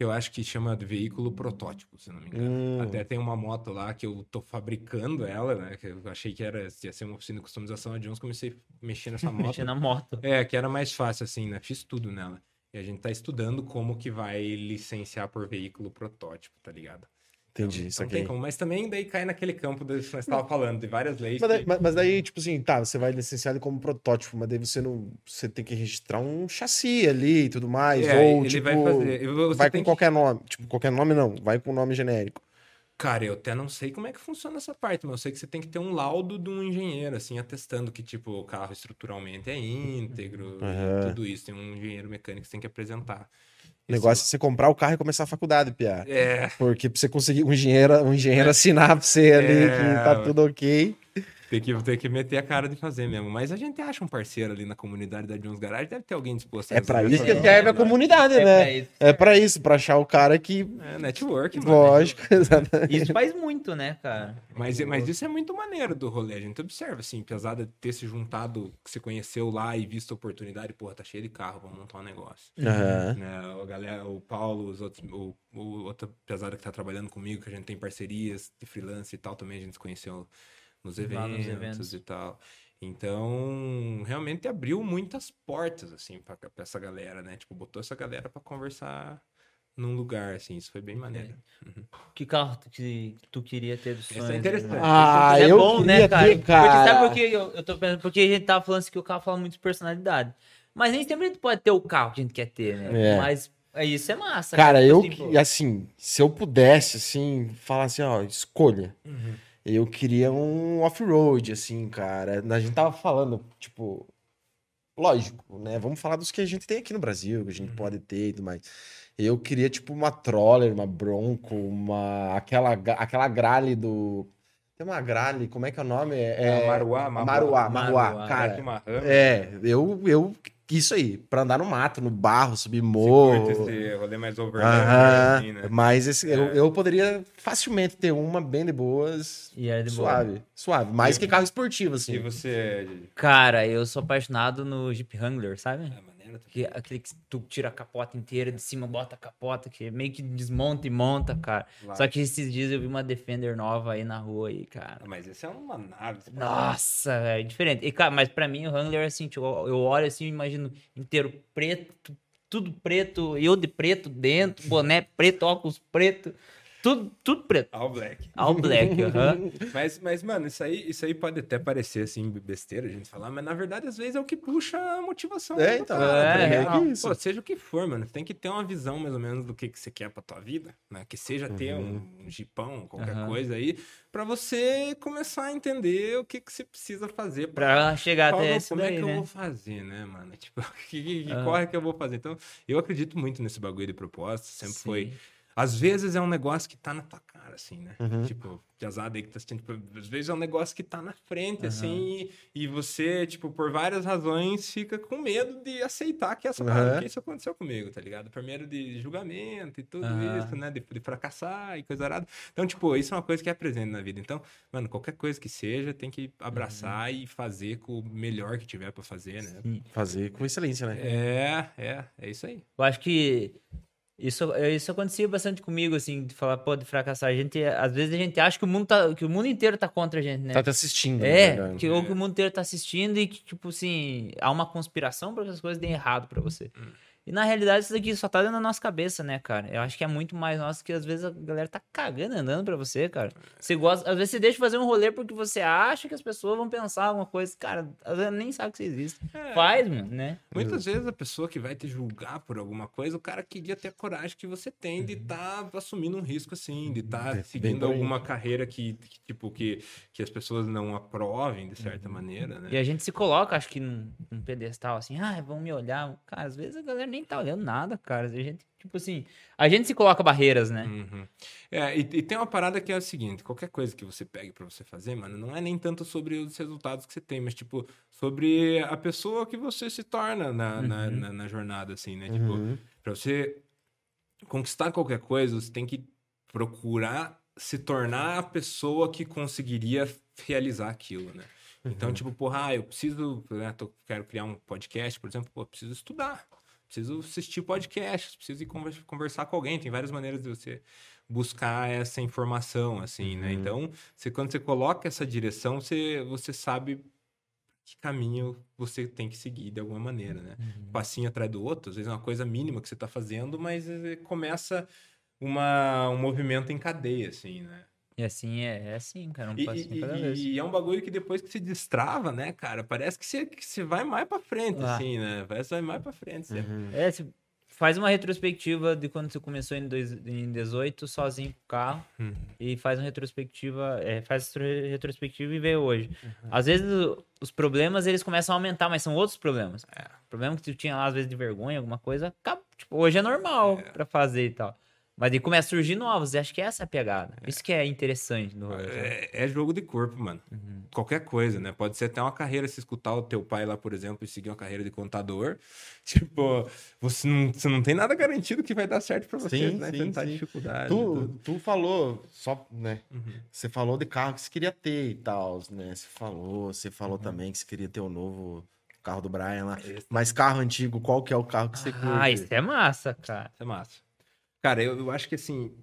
que eu acho que chama de veículo protótipo, se não me engano. Hum. Até tem uma moto lá que eu tô fabricando ela, né? Que eu achei que era, ia ser uma oficina de customização. A Jones comecei a mexer nessa moto. Mexer na moto. É, que era mais fácil, assim, né? Fiz tudo nela. E a gente tá estudando como que vai licenciar por veículo protótipo, tá ligado? Entendi, isso aqui. como. Mas também daí cai naquele campo do que nós estávamos falando, de várias leis. Mas daí, que- mas- mas daí, tipo assim, tá, você vai licenciar ele como protótipo, mas daí você não. Você tem que registrar um chassi ali e tudo mais. É, ou, ele tipo, vai fazer. Você vai com que- qualquer nome. Tipo, qualquer nome não. Vai com nome genérico. Cara, eu até não sei como é que funciona essa parte, mas eu sei que você tem que ter um laudo de um engenheiro, assim, atestando que, tipo, o carro estruturalmente é íntegro, Aham. tudo isso. Tem um engenheiro mecânico que você tem que apresentar. O negócio é você comprar o carro e começar a faculdade, Pia. É, Porque pra você conseguir um engenheiro, um engenheiro assinar pra você ali É, que tá tudo ok. Tem que, tem que meter a cara de fazer mesmo. Mas a gente acha um parceiro ali na comunidade da Jones Garage, deve ter alguém disposto a É pra isso que essa serve a comunidade, É né? pra isso. É pra isso, pra achar o cara que. É, network, mano. Lógico, exatamente. Isso faz muito, né, cara? Mas, mas isso é muito maneiro do rolê. A gente observa, assim, apesar de ter se juntado, que se conheceu lá e visto a oportunidade, porra, tá cheio de carro, vamos montar um negócio. Aham. né? A galera, o Paulo, os outros, o, o outro pesado que tá trabalhando comigo, que a gente tem parcerias de freelance e tal, também a gente se conheceu nos eventos, nos eventos. e tal. Então, realmente abriu muitas portas, assim, pra, pra essa galera, né? Tipo, botou essa galera pra conversar num lugar, assim, isso foi bem maneiro. Que carro tu, que tu queria ter dos sonhos? Essa é interessante. né? Ah, Isso é eu bom, né, cara? ter, cara. Porque sabe por que eu, eu tô pensando? Porque a gente tava falando assim que o carro fala muito de personalidade. Mas nem sempre a gente pode ter o carro que a gente quer ter, né? É. Mas é, isso é massa. Cara, Tipo eu, assim, que- pô, assim, se eu pudesse, assim, falar assim, ó, escolha. Uhum. Eu queria um off-road, assim, cara. A gente tava falando, tipo, lógico, né? Vamos falar dos que a gente tem aqui no Brasil, que a Uhum. gente pode ter e tudo mais. Eu queria, tipo, uma Troller, uma Bronco, uma... Aquela, aquela Grale do... Tem uma Grale, como é que é o nome? É, É, Maruá, Maruá, Maruá, Maruá, cara. Jack Marram. É, eu, eu isso aí, pra andar no mato, no barro, subir Você morro. esse rolê mais overland, Aham, assim, né? Mas esse, eu, É. eu poderia facilmente ter uma bem de boas, E é de boa. suave, suave. Mais que carro esportivo, E assim. você... Didi? Cara, eu sou apaixonado no Jeep Wrangler, sabe? É. Que, aquele que tu tira a capota inteira, de cima bota a capota, que meio que desmonta e monta, cara. Lá. Só que esses dias eu vi uma Defender nova aí na rua aí, cara. Ah, Mas esse é uma nave. Nossa, é diferente. E, cara, mas pra mim o Wrangler, assim, tipo, eu olho assim, imagino inteiro preto, tudo preto, eu de preto dentro, boné preto, óculos preto, tudo, tudo preto. All Black. All black, aham. Mas, mas, mano, isso aí, isso aí pode até parecer assim, besteira a gente falar, mas na verdade, às vezes, é o que puxa a motivação. É, então, cara, é, tá é isso. Pô, seja o que for, mano, tem que ter uma visão mais ou menos do que, que você quer pra tua vida, né? Que seja ter um, um jipão, qualquer Aham. coisa aí, pra você começar a entender o que, que você precisa fazer Pra chegar qual- até esse como é daí, que eu né? vou fazer, né, mano? Tipo, que, que, que Aham. corre que eu vou fazer? Então, eu acredito muito nesse bagulho de propósito, sempre Sim. foi. Às vezes é um negócio que tá na tua cara, assim, né? Uhum. Tipo, piazada aí que tá assistindo, tipo, às vezes é um negócio que tá na frente, assim, e, e você, tipo, por várias razões, fica com medo de aceitar que essa parada, que isso aconteceu comigo, tá ligado? Primeiro de julgamento e tudo isso, né? De, de fracassar e coisa arada. Então, tipo, isso é uma coisa que é presente na vida. Então, mano, qualquer coisa que seja, tem que abraçar e fazer com o melhor que tiver pra fazer, né? Sim. Fazer com excelência, né? É, é, é isso aí. Eu acho que isso, isso acontecia bastante comigo, assim, de falar, pô, de fracassar. A gente, às vezes a gente acha que o mundo, tá, que o mundo inteiro tá contra a gente, né? Tá te assistindo. É, que, ou que o mundo inteiro tá assistindo e que, tipo assim, há uma conspiração para que as coisas deem errado pra você. Hum. E na realidade isso daqui só tá dentro da nossa cabeça, né, cara? Eu acho que é muito mais nosso que às vezes a galera tá cagando andando pra você, cara. Você gosta, às vezes você deixa de fazer um rolê porque você acha que as pessoas vão pensar alguma coisa. Cara, às vezes nem sabe que você existe. É. Faz, mano, né? Muitas vezes a pessoa que vai te julgar por alguma coisa, o cara queria ter a coragem que você tem de estar assumindo um risco assim, de estar Bem- bem seguindo alguma carreira que, que, tipo, que, que as pessoas não aprovem de certa maneira, né? E a gente se coloca, acho que, num, num pedestal assim, ah, vão me olhar. Cara, às vezes a galera nem tá olhando nada, cara. A gente, tipo assim, a gente se coloca barreiras, né? Uhum. É, e, e tem uma parada que é o seguinte: qualquer coisa que você pegue pra você fazer, mano, não é nem tanto sobre os resultados que você tem, mas, tipo, sobre a pessoa que você se torna na, na, Uhum. na- na jornada, assim, né? Uhum. Tipo, pra você conquistar qualquer coisa, você tem que procurar se tornar a pessoa que conseguiria realizar aquilo, né? Então, tipo, porra, ah, eu preciso, né, tô- quero criar um podcast, por exemplo, pô, preciso estudar, preciso assistir podcasts, preciso ir conver- conversar com alguém, tem várias maneiras de você buscar essa informação, assim, né? Uhum. Então, você, quando você coloca essa direção, você, você sabe que caminho você tem que seguir de alguma maneira, né? Um passinho atrás do outro, às vezes é uma coisa mínima que você tá fazendo, mas eh, começa uma, um movimento em cadeia, assim, né? E assim, é, é assim, cara, um E, passinho e- cada vez. e é um bagulho que depois que se destrava, né, cara, parece que você, que você vai mais pra frente, Ah. assim, né? Parece que vai mais pra frente. Uhum. É, você faz uma retrospectiva de quando você começou em, dois, em 18, sozinho com o carro, Uhum. e faz uma retrospectiva, é, faz essa retrospectiva e vê hoje. Uhum. Às vezes os problemas, eles começam a aumentar, mas são outros problemas. É. O problema que tu tinha lá, às vezes, de vergonha, alguma coisa, acaba- tipo, hoje é normal pra fazer e tal. Mas daí começa a surgir novos, e acho que essa é a pegada. Isso que é interessante sabe? É, é jogo de corpo, mano. Uhum. Qualquer coisa, né? Pode ser até uma carreira, se escutar o teu pai lá, por exemplo, e seguir uma carreira de contador. Tipo, você não, você não tem nada garantido que vai dar certo pra você, Sim, né? sim, Tentar sim. dificuldade. Tu, tudo. tu falou, só, né? Uhum. Você falou de carro que você queria ter e tal, né? Você falou, você falou Uhum. também que você queria ter o novo carro do Brian lá. Esse- Mas carro antigo, qual que é o carro que você curte? Ah, isso é massa, cara. Isso é massa. Cara, eu, eu acho que assim.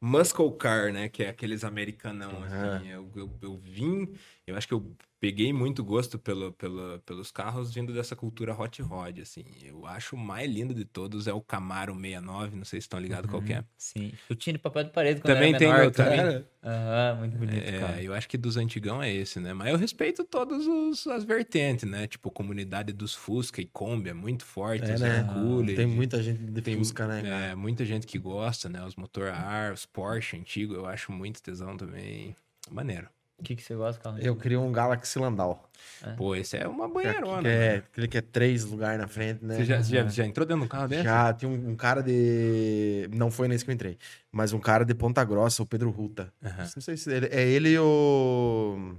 Muscle car, né? Que é aqueles americanão, Aham. assim. Eu, eu, eu vim. Eu acho que eu peguei muito gosto pelo, pelo, pelos carros vindo dessa cultura hot rod, assim. Eu acho o mais lindo de todos é o Camaro 69, não sei se estão ligados qual que é. Sim. Eu tinha de papel de parede quando Também era tem menor, no- também. Cara, Aham, muito bonito, É, cara. eu acho que dos antigão é esse, né? Mas eu respeito todas os- as vertentes, né? Tipo, a comunidade dos Fusca e Kombi é muito forte, É, né? Hercules, Tem muita gente de Tem Fusca, né? cara? É, muita gente que gosta, né? Os motor ar, os Porsche antigo, eu acho muito tesão também. Maneiro. O que, que você gosta, carro? Eu queria um Galaxy Landau. Pô, esse é uma Que banheirona. é, né? aquele que é três lugares na frente, né? Você já, já, já entrou dentro do carro desse? Já tinha um, um cara de. Não foi nesse que eu entrei, mas um cara de Ponta Grossa, o Pedro Ruta. Aham. Não sei se ele. É ele e o.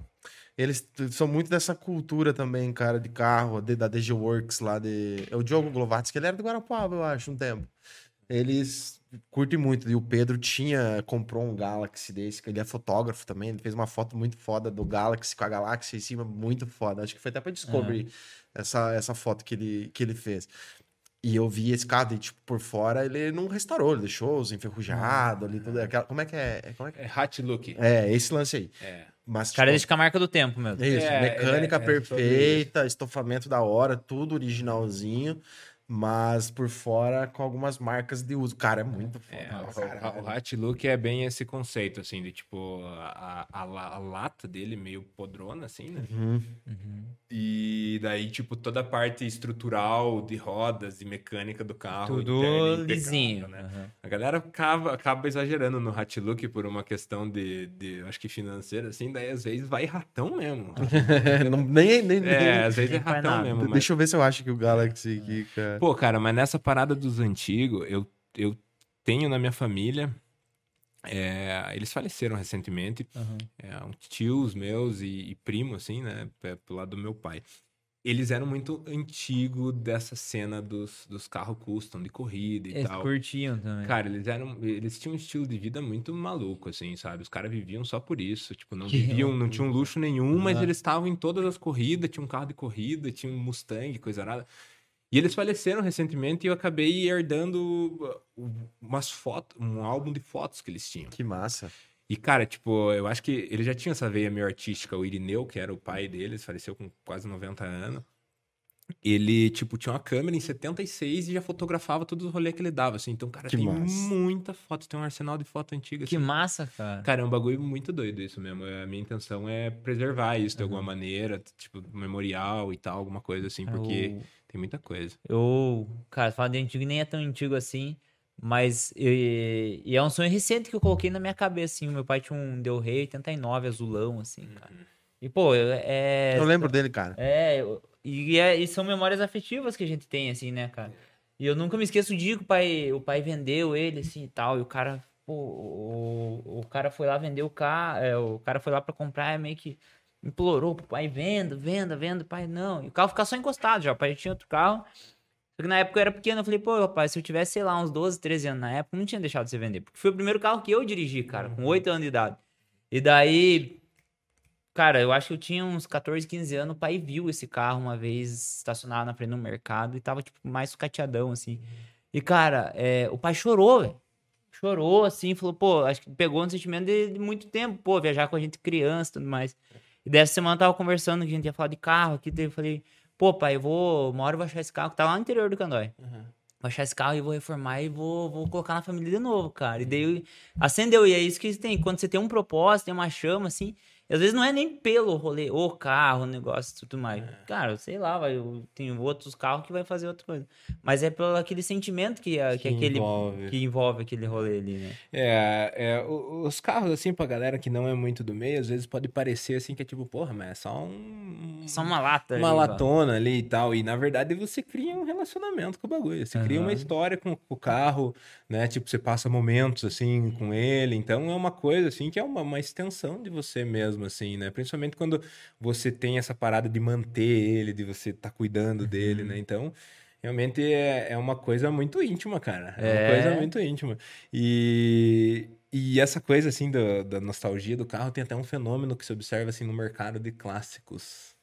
Eles são muito dessa cultura também, cara, de carro, de- da DG Works lá de. É o Diogo Glovatsky, ele era do Guarapuava, eu acho, um tempo. Eles curtem muito. E o Pedro tinha, comprou um Galaxy desse, que ele é fotógrafo também. Ele fez uma foto muito foda do Galaxy com a galáxia em cima, muito foda. Acho que foi até pra Discovery essa, essa foto que ele, que ele fez. E eu vi esse carro, e, tipo, por fora, ele não restaurou, ele deixou os enferrujados ali, tudo. Aquela, como é que é? é- Como é, que... É hot look. é, esse lance aí. É. Mas, O cara tipo, deixa com a marca do tempo mesmo. é isso, É, mecânica é- é sobre perfeita, estofamento da hora, tudo originalzinho, mas por fora com algumas marcas de uso. Cara, é muito foda. É, o, hot look é bem esse conceito, assim, de tipo, a, a, a lata dele meio podrona, assim, né? Uhum. E daí, tipo, toda a parte estrutural de rodas e mecânica do carro. Tudo é impecável, lisinho. né? Aham. A galera acaba, acaba exagerando no hot look por uma questão de, de, acho que financeira, assim, daí às vezes vai ratão mesmo. Não- nem, nem, nem- É, às vezes é Nem ratão nada. mesmo. Mas... Deixa eu ver se eu acho que o Galaxy aqui, cara. Pô, cara, mas nessa parada dos antigos, eu, eu tenho na minha família. é, eles faleceram recentemente. Aham. É, um tios meus e, e primo, assim, né? pe- Pelo lado do meu pai. Eles eram muito antigos dessa cena dos, dos carros custom de corrida e Eles tal. curtiam também. Cara, eles eram. Eles tinham um estilo de vida muito maluco, assim, sabe? Os caras viviam só por isso. Tipo, não Que viviam, não tinham luxo nenhum, mas Aham. eles estavam em todas as corridas, tinha um carro de corrida, tinha um Mustang, coisa nada. E eles faleceram recentemente e eu acabei herdando umas fotos, um álbum de fotos que eles tinham. Que massa. E, cara, tipo, eu acho que ele já tinha essa veia meio artística. O Irineu, que era o pai deles, faleceu com quase 90 anos. Ele, tipo, tinha uma câmera em 76 e já fotografava todos os rolês que ele dava, assim. Então, cara, Que tem massa. muita foto, tem um arsenal de foto antiga, Que assim. massa, cara. Cara, é um bagulho muito doido isso mesmo. A minha intenção é preservar isso de alguma Uhum. maneira, tipo, memorial e tal, alguma coisa assim, porque Eu- tem muita coisa. Eu, cara, falar de antigo nem é tão antigo assim, mas e, e é um sonho recente que eu coloquei na minha cabeça, assim. O meu pai tinha um Del Rey 89 azulão, assim, cara. E, pô, eu- é. Eu lembro dele, cara. É, eu- e, é- e são memórias afetivas que a gente tem, assim, né, cara? E eu nunca me esqueço dia que o pai, o pai vendeu ele, assim, e tal, e o cara, pô, o, o cara foi lá vender o carro, o cara foi lá pra comprar, é meio que implorou pro pai, venda, venda, venda, pai, não. E o carro ficava só encostado já, o pai tinha outro carro. Só que na época eu era pequeno, eu falei, pô, rapaz, se eu tivesse, sei lá, uns 12, 13 anos na época, não tinha deixado de você vender. Porque foi o primeiro carro que eu dirigi, cara, com 8 anos de idade. E daí, cara, eu acho que eu tinha uns 14, 15 anos, o pai viu esse carro uma vez estacionado na frente do mercado e tava, tipo, mais sucateadão, assim. E, cara, é, o pai chorou, velho. Chorou, assim, falou, pô, acho que pegou um sentimento de, de muito tempo, pô, viajar com a gente criança e tudo mais. E dessa semana eu tava conversando que a gente ia falar de carro aqui, daí eu falei, pô, pai, eu vou, uma hora eu vou achar esse carro que tá lá no interior do Candói. Vou achar esse carro e vou reformar e vou, vou colocar na família de novo, cara. E daí acendeu, e é isso que tem. Quando você tem um propósito, tem uma chama, assim. E às vezes não é nem pelo rolê, o carro, o negócio e tudo mais. Cara, sei lá, vai, tenho outros carros que vai fazer outra coisa. Mas é pelo aquele sentimento que, a- que, Que aquele. envolve. Que envolve aquele rolê ali, né? É, é, os carros, assim, pra galera que não é muito do meio, às vezes pode parecer assim que é tipo, porra, mas é só um. Só uma lata. uma ali, latona ali e tal. E na verdade você cria um relacionamento com o bagulho. Você cria uma história com, com o carro, né? Tipo, você passa momentos assim com ele. Então é uma coisa assim que é uma, uma extensão de você mesmo, assim, né? Principalmente quando você tem essa parada de manter ele, de você estar cuidando dele, Uhum. né? Então. Realmente é, é uma coisa muito íntima, cara. É, É. uma coisa muito íntima. E, e essa coisa, assim, da, da nostalgia do carro tem até um fenômeno que se observa, assim, no mercado de clássicos.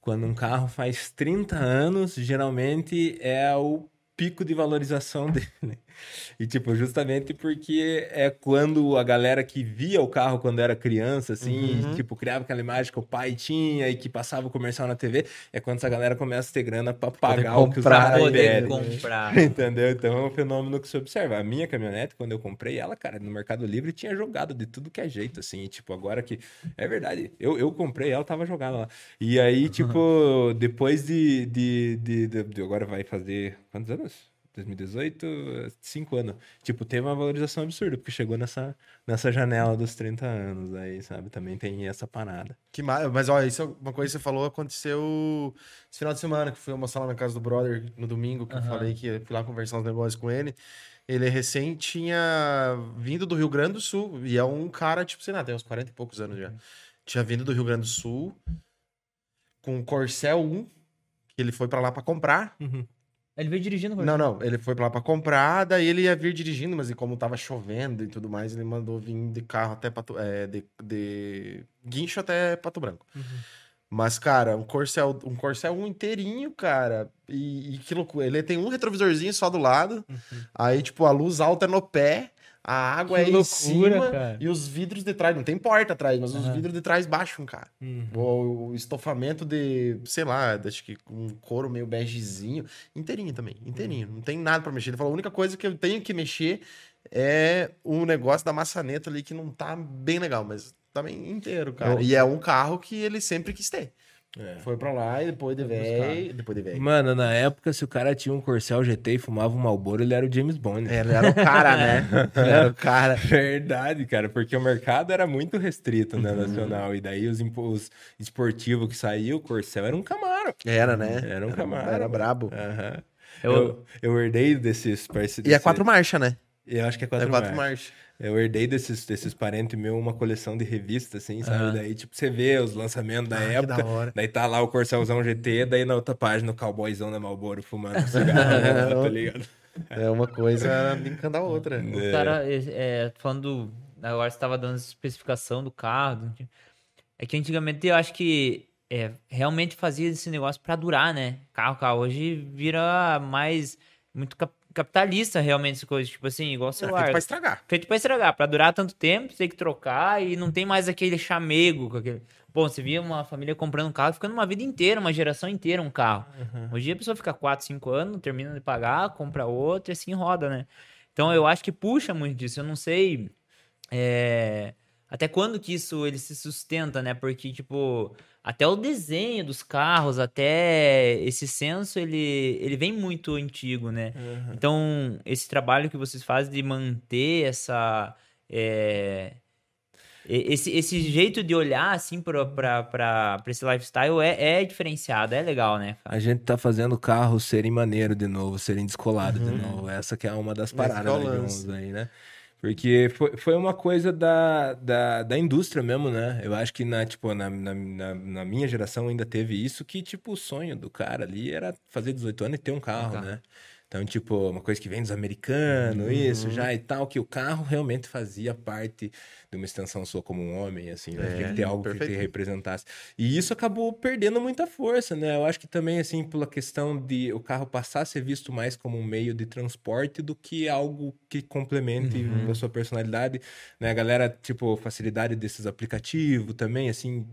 Quando um carro faz 30 anos, geralmente é o pico de valorização dele. E, tipo, justamente porque é quando a galera que via o carro quando era criança, assim, Uhum. tipo, criava aquela imagem que o pai tinha e que passava o comercial na TV, é quando essa galera começa a ter grana pra pagar o que os caras Poder pedem. comprar. Entendeu? Então é um fenômeno que se observa. A minha caminhonete, quando eu comprei ela, cara, no Mercado Livre tinha jogado de tudo que é jeito, assim. E, tipo, agora que. É verdade. Eu, eu comprei ela, tava jogada lá. E aí, tipo, depois de, de, de, de- de- Agora vai fazer. Quantos anos? 2018, cinco anos. Tipo, teve uma valorização absurda, porque chegou nessa, nessa janela dos 30 anos aí, sabe? Também tem essa parada. Que ma... Mas, olha, isso é uma coisa que você falou, aconteceu esse final de semana, que fui almoçar lá na casa do brother no domingo, que eu Aham. falei que eu fui lá conversar uns negócios com ele. Ele recém tinha vindo do Rio Grande do Sul, e é um cara, tipo, sei lá, tem uns 40 e poucos anos já. tinha vindo do Rio Grande do Sul com o Corcel 1, que ele foi pra lá pra comprar. Ele veio dirigindo o Não, não, ele foi pra lá pra comprar, daí ele ia vir dirigindo, mas e como tava chovendo e tudo mais, ele mandou vir de carro até Pato, é, de, de guincho até Pato Branco. Mas, cara, um Corcel, um Corcel 1 inteirinho, cara. E, e que loucura. Ele tem um retrovisorzinho só do lado. Aí, tipo, a luz alta é no pé. A água Que é em loucura, cima. cara. E os vidros de trás. Não tem porta atrás, mas os Aham. vidros de trás baixam, cara. Uhum. O, o estofamento de, sei lá, acho que um couro meio begezinho. Inteirinho também. Inteirinho. Não tem nada pra mexer. Ele falou: a única coisa que eu tenho que mexer é o negócio da maçaneta ali que não tá bem legal, mas também inteiro, cara. Eu- E é um carro que ele sempre quis ter. É. Foi pra lá e depois de velho. Depois de velho. Mano, na época, se o cara tinha um Corcel GT e fumava um Malboro, ele era o James Bond. Ele era o cara, né? Era o cara. Verdade, cara, porque o mercado era muito restrito, né, Uhum. nacional. E daí os, os esportivos que saiu, o Corcel era um Camaro. Era, né? Era um Camaro. Era brabo. Aham. Eu- Eu, eu herdei desses parceiros. E é quatro marchas, né? Eu acho que é É quatro, quatro marchas. marchas. Eu herdei desses, desses parentes meus uma coleção de revistas, assim, sabe? Aham. Daí, tipo, você vê os lançamentos da Ah, época. da hora. Daí tá lá o Corcelzão GT, daí na outra página o cowboyzão da Malboro fumando cigarro, tá ligado? É uma coisa brincando a outra. O cara, é, é, falando. Agora você tava dando especificação do carro. do- É que antigamente eu acho que é, realmente fazia esse negócio pra durar, né? Carro, carro. Hoje vira mais. Muito cap- capitalista, realmente, essa coisa. Tipo assim, igual É celular. feito pra estragar. feito pra estragar, pra durar tanto tempo, você tem que trocar e não tem mais aquele chamego. Com aquele... Bom, você via uma família comprando um carro ficando uma vida inteira, uma geração inteira um carro. Hoje em dia a pessoa fica 4, 5 anos, termina de pagar, compra outro e assim roda, né? Então eu acho que puxa muito disso. Eu não sei é, até quando que isso ele se sustenta, né? Porque, tipo, até o desenho dos carros, até esse senso, ele, ele vem muito antigo, né? Então, esse trabalho que vocês fazem de manter essa. é, esse, esse jeito de olhar, assim, pra esse lifestyle é, é diferenciado, é legal, né? cara? A gente tá fazendo carros serem maneiro de novo, serem descolados de novo. Essa que é uma das paradas da. Jones aí, né? Porque foi, foi uma coisa da, da, da indústria mesmo, né? Eu acho que na, tipo, na, na, na, minha geração ainda teve isso, que, tipo, o sonho do cara ali era fazer 18 anos e ter um carro, carro. né? Então, tipo, uma coisa que vem dos americanos, isso já e tal, que o carro realmente fazia parte de uma extensão sua como um homem, assim, né? É, Tinha que ter algo que te perfeito. representasse. E isso acabou perdendo muita força, né? Eu acho que também, assim, pela questão de o carro passar a ser visto mais como um meio de transporte do que algo que complemente Uhum. a sua personalidade, né? A galera, tipo, facilidade desses aplicativos também, assim,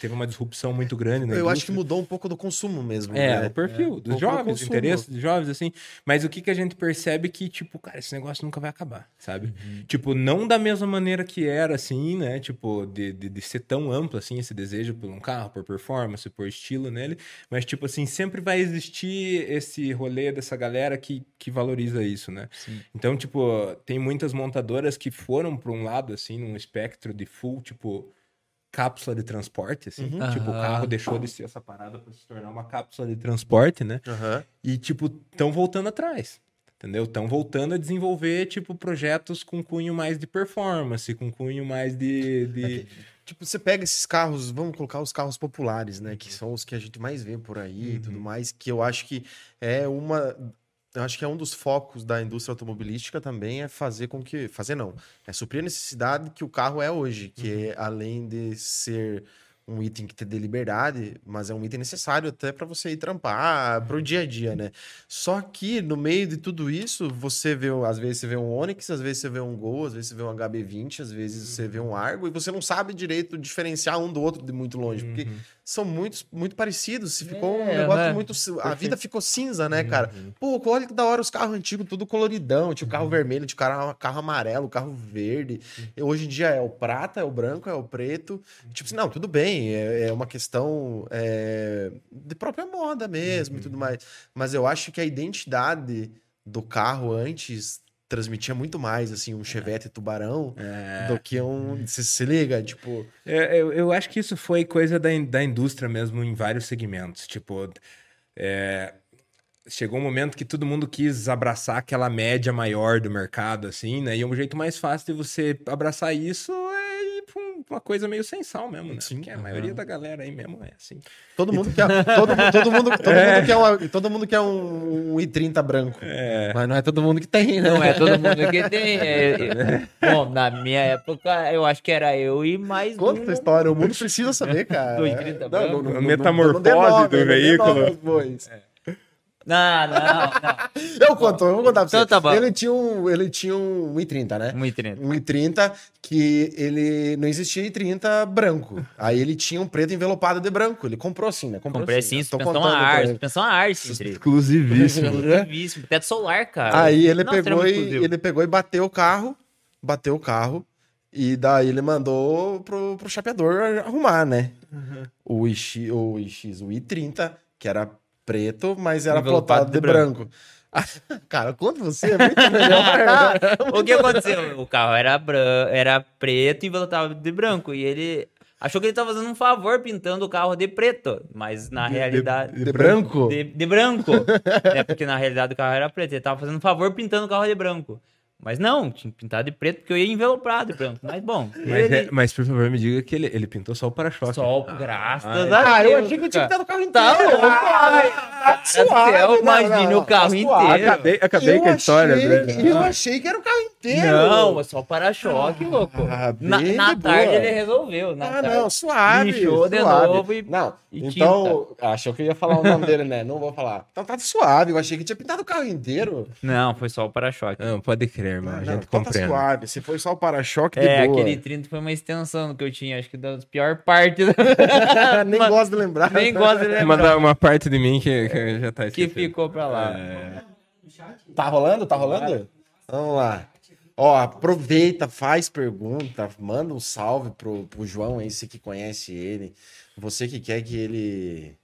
teve uma disrupção muito grande na Eu acho que mudou um pouco do consumo mesmo. É, né? o perfil um dos jovens, consumo. interesse dos jovens, assim. Mas o que, que a gente percebe que, tipo, cara, esse negócio nunca vai acabar, sabe? Uhum. Tipo, não da mesma maneira que era, assim, né? Tipo, de, de, de ser tão amplo, assim, esse desejo por um carro, por performance, por estilo nele. Mas, tipo assim, sempre vai existir esse rolê dessa galera que, que valoriza isso, né? Então, tipo, tem muitas montadoras que foram para um lado, assim, num espectro de full, tipo, cápsula de transporte, assim. Uhum. Tipo, o Aham. carro deixou de ser essa parada para se tornar uma cápsula de transporte, né? Aham. E, tipo, estão voltando atrás. Entendeu? Estão voltando a desenvolver, tipo, projetos com cunho mais de performance, com cunho mais de. de... Tipo, você pega esses carros, vamos colocar os carros populares, né? Que são os que a gente mais vê por aí e tudo mais, que eu acho que é uma. Eu acho que é um dos focos da indústria automobilística também é fazer com que. Fazer não. É suprir a necessidade que o carro é hoje, que é, além de ser um item que te dê liberdade, mas é um item necessário até para você ir trampar pro dia a dia, né? Só que no meio de tudo isso, você vê, às vezes você vê um Onix, às vezes você vê um Gol, às vezes você vê um HB20, às vezes você vê um Argo e você não sabe direito diferenciar um do outro de muito longe, porque são muito, muito parecidos. Se ficou um É, negócio né? muito. A vida ficou cinza, né, cara? Pô, olha que da hora os carros antigos, tudo coloridão. Tinha o carro vermelho, tinha o carro, carro amarelo, carro verde. E hoje em dia é o prata, é o branco, é o preto. Tipo assim, não, tudo bem, é, é uma questão é, de própria moda mesmo e tudo mais. Mas eu acho que a identidade do carro antes transmitia muito mais, assim, um Chevette Tubarão do que um... Você se liga? Tipo... É, eu, eu acho que isso foi coisa da, da indústria mesmo em vários segmentos. Tipo, é, chegou um momento que todo mundo quis abraçar aquela média maior do mercado, assim, né? E um jeito mais fácil de você abraçar isso é uma coisa meio sem sal mesmo, né? Sim, Porque a maioria da galera aí mesmo é assim. Todo mundo quer, todo, todo mundo, todo mundo quer, uma- todo mundo quer um, um i30 branco. É. Mas não é todo mundo que tem, né? Não é todo mundo que tem. é- é- Bom, na minha época, eu acho que era eu e mais Conta um. essa história, o mundo precisa saber, cara. Do i30 branco. A metamorfose do veículo. Não, não, não. Eu conto, eu vou contar pra você. Então tá bom. Ele tinha um, ele tinha um i30, né? 1,30. Um i30 que ele não existia i30 branco. Aí ele tinha um preto envelopado de branco. Ele comprou assim, né? Comprou Comprei sim, Eu tô suspensão a ar, suspensão a ar, sim. Exclusivíssimo. Exclusivíssimo. Teto solar, cara. Aí ele Nossa, pegou e ele pegou e bateu o carro, bateu o carro e daí ele mandou pro, pro chapeador arrumar, né? Uhum. O iX, o iX, o i30, que era preto, mas era plotado de de branco. Cara, conta você, é muito melhor. o que aconteceu? O carro era, bran... era preto e envelopado de branco. E ele achou que ele tava fazendo um favor pintando o carro de preto. Mas na realidade. de branco? De, de branco. é porque na realidade o carro era preto. Ele tava fazendo um favor pintando o carro de branco. Mas não, tinha que pintar de preto porque eu ia envelopada de branco. Mas bom, Mas, ele... é- mas, por favor, me diga que ele, ele pintou só o para-choque. Sol, graças ai. a Ah, eu Deus, achei que eu tinha estar no carro Tá inteiro. louco, Ai, Cara tá do céu, suave. imagine o carro tá inteiro. suave. Acabei, acabei Eu com a história. achei-? Eu achei que era o carro inteiro. Não, é só para-choque, louco. Ah, na bem na de tarde boa. ele resolveu. Na Ah, tarde. não, suave. Lixou de suave. novo e- Não, e então, achou que eu ia falar o nome dele, né? Não vou falar. Então tá suave, eu achei que tinha pintado o carro inteiro. Não, foi só o para-choque. Não, pode crer, irmão. A Não, gente então tá compreende. suave. Se foi só o para-choque, de É, boa. aquele 30 foi uma extensão que eu tinha, acho que das pior partes. Nem Mas- gosto de lembrar. Nem gosto de lembrar. Mandar uma parte de mim que, que já tá Que esquecendo. ficou pra lá. É, Tá rolando? Tá rolando? Vamos lá. Ó, aproveita, faz pergunta, manda um salve pro, pro João aí, você que conhece ele. Você que quer que ele.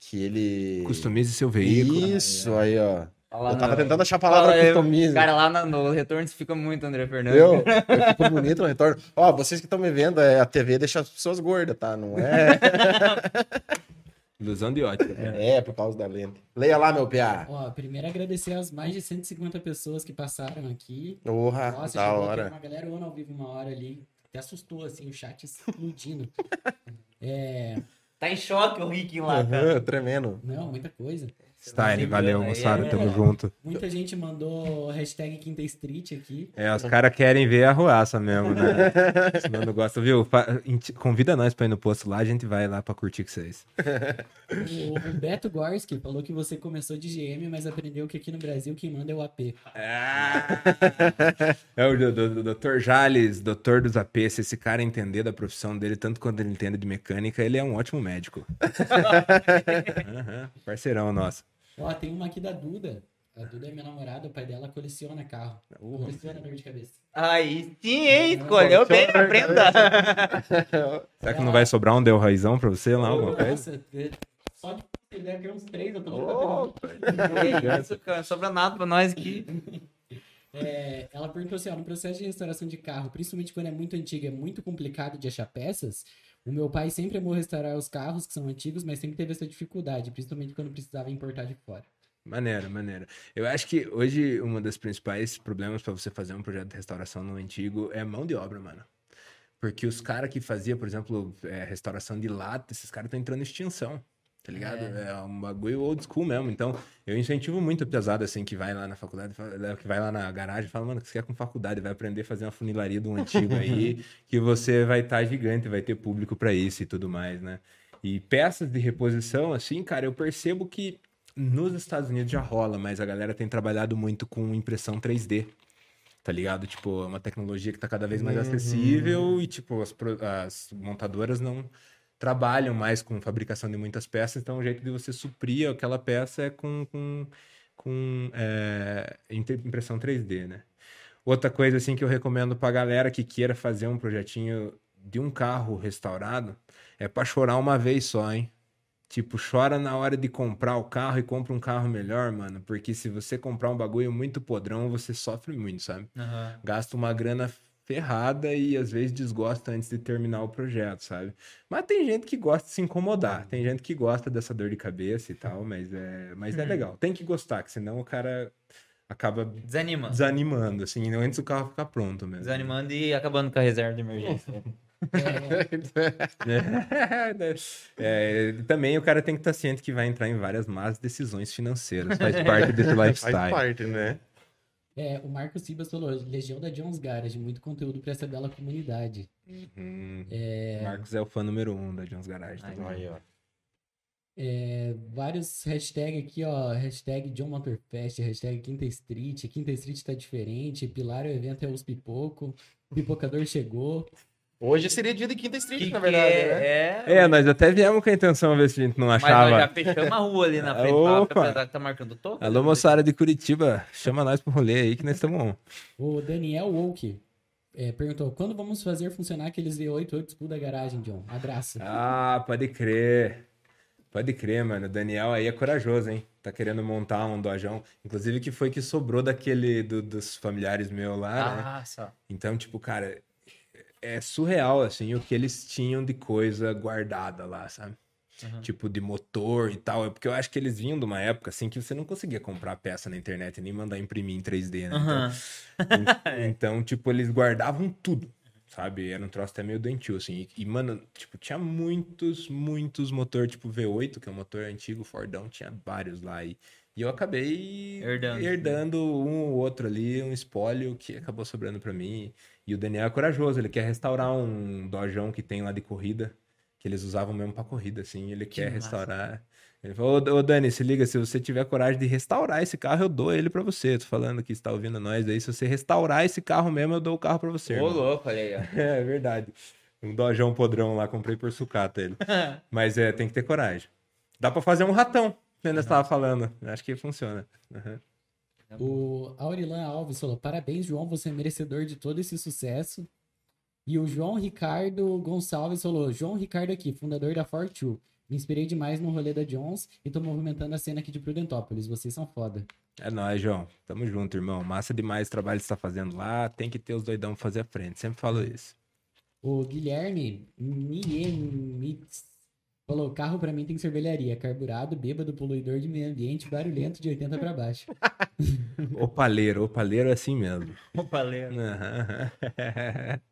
Que ele. Customize seu veículo. Isso, aí, ó. Fala Eu tava não. tentando achar a palavra customize. Cara, lá no, no retorno você fica muito André Fernandes. Eu, eu fico bonito no retorno. Ó, vocês que estão me vendo, é, a TV deixa as pessoas gordas, tá? Não é? Ilusão de ótica. É, por causa da lente. Leia lá, meu PA. Ó, primeiro agradecer às mais de 150 pessoas que passaram aqui. Porra, Nossa, da hora. uma galera ao vivo uma hora ali. Até assustou, assim, o chat explodindo. é, Tá em choque o Rick lá, cara. Aham, tremendo. não, muita coisa. Style, valeu, é- moçada. Tamo junto. Muita gente mandou hashtag Quinta Street aqui. É, os caras querem ver a ruaça mesmo, né? Senão não gosta, viu? Convida nós pra ir no posto lá, a gente vai lá pra curtir com vocês. O, o Beto Gorski falou que você começou de GM, mas aprendeu que aqui no Brasil quem manda é o AP. É o do- do- do Dr. Jales, doutor dos AP. Se esse cara entender da profissão dele, tanto quanto ele entende de mecânica, ele é um ótimo médico. Aham, Parceirão nosso. Ó, tem uma aqui da Duda. A Duda é minha namorada, o pai dela coleciona carro. Coleciona dor de cabeça. Aí sim, hein? Escolheu bem, aprenda. Será que não vai sobrar um Del Raizão pra você lá, alguma coisa? Nossa, é- só de você deve ganhar uns três, eu tô que Isso, cara, sobra nada pra nós aqui. É, ela perguntou assim, ó, no processo de restauração de carro, principalmente quando é muito antigo, é muito complicado de achar peças. O meu pai sempre amou restaurar os carros que são antigos, mas sempre teve essa dificuldade, principalmente quando precisava importar de fora. Maneiro, maneiro. Eu acho que hoje um dos principais problemas pra você fazer um projeto de restauração no antigo é mão de obra, mano. Porque os caras que faziam, por exemplo, é, restauração de lata, esses caras estão entrando em extinção. Tá ligado? É. um bagulho old school mesmo. Então, eu incentivo muito a pesada, assim, que vai lá na faculdade, fala- que vai lá na garagem e fala, mano, o que você quer com faculdade? Vai aprender a fazer uma funilaria de um antigo aí, que você vai estar gigante, vai ter público pra isso e tudo mais, né? E peças de reposição, assim, cara, eu percebo que nos Estados Unidos já rola, mas a galera tem trabalhado muito com impressão 3D. Tá ligado? Tipo, é uma tecnologia que tá cada vez mais acessível e, tipo, as, as montadoras não trabalham mais com fabricação de muitas peças, então o jeito de você suprir aquela peça é com, com, com é, impressão 3D, né? Outra coisa, assim, que eu recomendo pra galera que queira fazer um projetinho de um carro restaurado é pra chorar uma vez só, hein? Tipo, chora na hora de comprar o carro e compra um carro melhor, mano. Porque se você comprar um bagulho muito podrão, você sofre muito, sabe? Gasta uma grana ferrada e às vezes desgosta antes de terminar o projeto, sabe? Mas tem gente que gosta de se incomodar, tem gente que gosta dessa dor de cabeça e tal, mas é, mas é legal. Tem que gostar, que senão o cara acaba Desanima. desanimando, assim, antes o carro ficar pronto mesmo. Desanimando e acabando com a reserva de emergência. É, também o cara tem que estar ciente que vai entrar em várias más decisões financeiras. Faz parte desse Faz lifestyle. parte, né? É, o Marcos Sibas falou, Legião da Jones Garage, muito conteúdo pra essa bela comunidade. Hum, Marcos é o fã número um da Jones Garage. tá Ai? Aí, ó. É, vários hashtags aqui, ó. Hashtag John Motorfest, hashtag Quinta Street. Quinta Street tá diferente. Pilar o evento é os pipoco. O pipocador chegou. Hoje seria dia de Quinta Street, Que na verdade, é, né? é, É, nós até viemos com a intenção de ver se a gente não mas achava. nós já fechamos a rua ali na frente. Opa. Apesar que tá marcando toco. Alô, moçada de Curitiba, chama nós pro rolê aí que nós estamos on. O Daniel Woke é, perguntou: quando vamos fazer funcionar aqueles V8 old school da garagem, John? Abraço. Ah, pode crer. Pode crer, mano. O Daniel aí é corajoso, hein? Tá querendo montar um dojão. Inclusive que foi que sobrou daquele do- dos familiares meus lá, né? Ah, só. Então, tipo, cara, é surreal, assim, o que eles tinham de coisa guardada lá, sabe? Uhum. Tipo, de motor e tal. É porque eu acho que eles vinham de uma época, assim, que você não conseguia comprar peça na internet nem mandar imprimir em 3D, né? Então, Aham. en- então, tipo, eles guardavam tudo, sabe? Era um troço até meio doentio, assim. E, e, mano, tipo, tinha muitos, muitos motor, tipo V8, que é um motor antigo, Fordão, tinha vários lá. E, e eu acabei Herdando. herdando um ou outro ali, um espólio que acabou sobrando pra mim. E o Daniel é corajoso, ele quer restaurar um dojão que tem lá de corrida, que eles usavam mesmo pra corrida, assim. Ele quer massa. restaurar. Ele falou, ô, Dani, se liga, se você tiver coragem de restaurar esse carro, eu dou ele pra você. Tô falando que está ouvindo nós aí. Se você restaurar esse carro mesmo, eu dou o carro pra você. Ô, irmão. louco, olha aí, ó. É verdade. Um dojão podrão lá, comprei por sucata ele. Mas é, tem que ter coragem. Dá pra fazer um ratão, que nós tava falando. Acho que funciona. Uhum. O Aurilan Alves falou: Parabéns, João, você é merecedor de todo esse sucesso. E o João Ricardo Gonçalves falou: João Ricardo aqui, fundador da Fortune. Me inspirei demais no rolê da Jones e tô movimentando a cena aqui de Prudentópolis. Vocês são foda. É nóis, João. Tamo junto, irmão. Massa demais o trabalho que você tá fazendo lá. Tem que ter os doidão pra fazer a frente. Sempre falo isso. O Guilherme Niemitz falou: carro pra mim tem cervelharia, carburado, bêbado, poluidor de meio ambiente, barulhento de 80 pra baixo. Opaleiro, opaleiro é assim mesmo. Opa, Leo. Aham.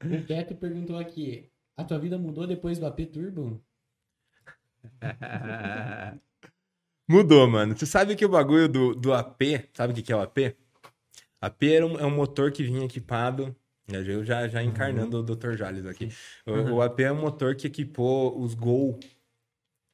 o Beto perguntou aqui: a tua vida mudou depois do AP Turbo? Mudou, mano. Tu sabe que o bagulho do, do AP, sabe o que, que é o AP? AP era um- é um motor que vinha equipado. Eu já, já encarnando o Dr. Jales aqui. O, o AP é um motor que equipou os Gol.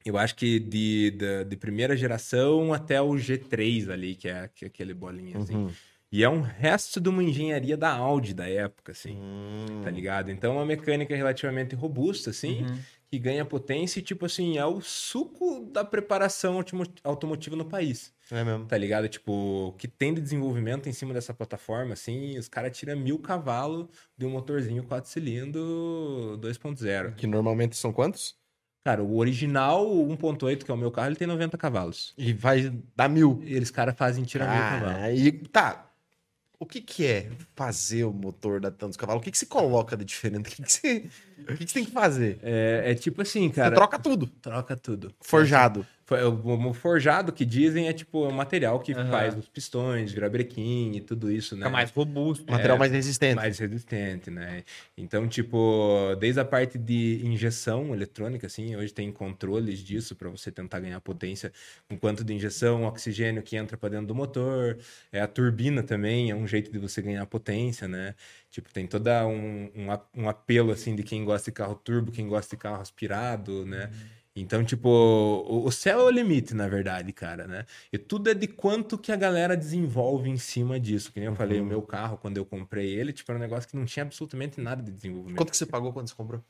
Eu acho que de, da- de, primeira geração até o G3 ali, que é, que é aquele bolinho assim. Uhum. E é um resto de uma engenharia da Audi da época, assim. Hum. Tá ligado? Então é uma mecânica relativamente robusta, assim, Uhum. que ganha potência e, tipo assim, é o suco da preparação automo- automotiva no país. É mesmo. Tá ligado? Tipo, o que tem de desenvolvimento em cima dessa plataforma, assim, os caras tiram mil cavalos de um motorzinho 4 cilindros 2.0. Que normalmente são quantos? Cara, o original, o 1.8, que é o meu carro, ele tem 90 cavalos. E vai dar mil. E eles caras fazem tirar mil cavalos. Ah, e tá. O que que é fazer o motor dar tantos cavalos? O que que se coloca de diferente? O que que você, o que que você tem que fazer? É, é tipo assim, Você cara. troca tudo. troca tudo. Forjado. Foi- O o forjado que dizem é tipo o material que Aham. faz os pistões, virabrequim e tudo isso, né? Fica mais robusto. Material mais resistente. mais resistente, né? Então, tipo, desde a parte de injeção eletrônica, assim, hoje tem controles disso para você tentar ganhar potência com quanto de injeção, oxigênio que entra para dentro do motor. É a turbina também, é um jeito de você ganhar potência, né? Tipo, tem toda um, um, um apelo, assim, de quem gosta de carro turbo, quem gosta de carro aspirado, né? Então, tipo, o, céu é o limite, na verdade, cara, né? E tudo é de quanto que a galera desenvolve em cima disso. Que nem eu falei, o meu carro, quando eu comprei ele, tipo, era um negócio que não tinha absolutamente nada de desenvolvimento. Quanto que você pagou quando você comprou?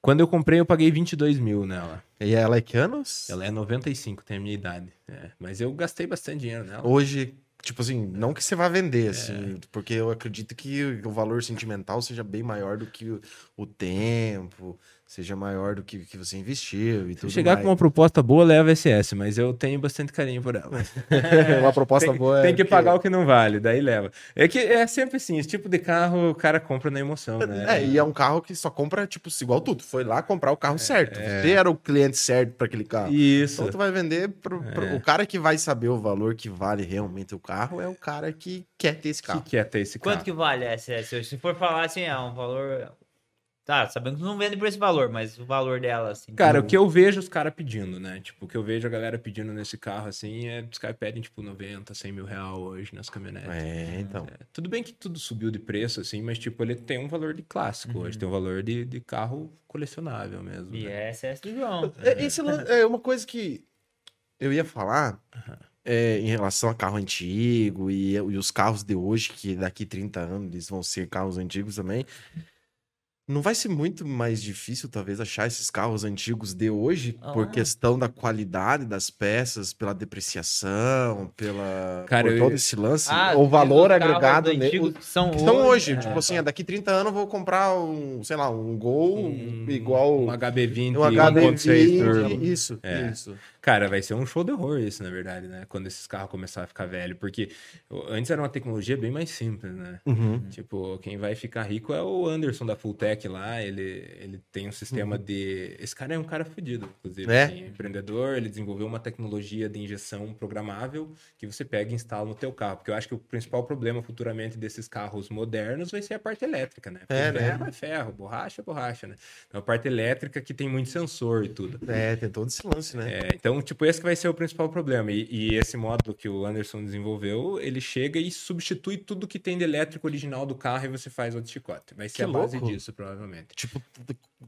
Quando eu comprei, eu paguei 22 mil nela. E ela é que anos? Ela é 95, tem a minha idade. É, mas eu gastei bastante dinheiro nela. Hoje, tipo assim, não que você vá vender, assim, porque eu acredito que o valor sentimental seja bem maior do que o, o tempo, seja maior do que, que você investiu e Se tudo chegar mais. com uma proposta boa, leva SS, mas eu tenho bastante carinho por ela. uma proposta tem, boa é tem que que- pagar o que não vale, daí leva. É que é sempre assim, esse tipo de carro o cara compra na emoção, né? É, e é um carro que só compra, tipo, igual tudo. Foi lá comprar o carro certo. Você era o cliente certo para aquele carro. Isso. Então tu vai vender pro, pro- o cara que vai saber o valor que vale realmente o carro é o cara que quer ter esse que carro. quer ter esse carro? Quanto que vale a SS? Se for falar assim, é um valor Tá, sabendo que não vende por esse valor, mas o valor dela, assim. Cara, o tipo, que eu vejo os caras pedindo, né? Tipo, o que eu vejo a galera pedindo nesse carro, assim, é os caras pedem, tipo, 90, 100 mil real hoje nas caminhonetes. É, então. É, Tudo bem que tudo subiu de preço, assim, mas, tipo, ele tem um valor de clássico hoje, tem um valor de, de carro colecionável mesmo. E né? é SS do João. É, Esse é uma coisa que eu ia falar é, em relação a carro antigo e, e os carros de hoje, que daqui 30 anos eles vão ser carros antigos também. Não vai ser muito mais difícil, talvez, achar esses carros antigos de hoje, por Ah. questão da qualidade das peças, pela depreciação, pela Cara, por eu- todo esse lance, Ah, o valor os carros agregado antigos ne- que são que são hoje. né? Tipo assim, daqui 30 anos eu vou comprar um, sei lá, um Gol Um- igual Um HB20 um HB20, 1.6 turbo. isso, É. isso. Cara, vai ser um show de horror isso, na verdade, né? Quando esses carros começarem a ficar velho. Porque antes era uma tecnologia bem mais simples, né? Uhum. Tipo, quem vai ficar rico é o Anderson da Fulltech lá. Ele, ele tem um sistema de. Esse cara é um cara fodido, inclusive. É? assim, empreendedor. Ele desenvolveu uma tecnologia de injeção programável que você pega e instala no teu carro. Porque eu acho que o principal problema futuramente desses carros modernos vai ser a parte elétrica, né? Porque É, né? ferro é ferro, borracha é borracha, né? Então a parte elétrica que tem muito sensor e tudo. É, tem todo esse lance, né? É, então, tipo, esse que vai ser o principal problema. E, e esse módulo que o Anderson desenvolveu, ele chega e substitui tudo que tem de elétrico original do carro e você faz outro chicote. Vai ser Que a base louco. disso, provavelmente. Tipo,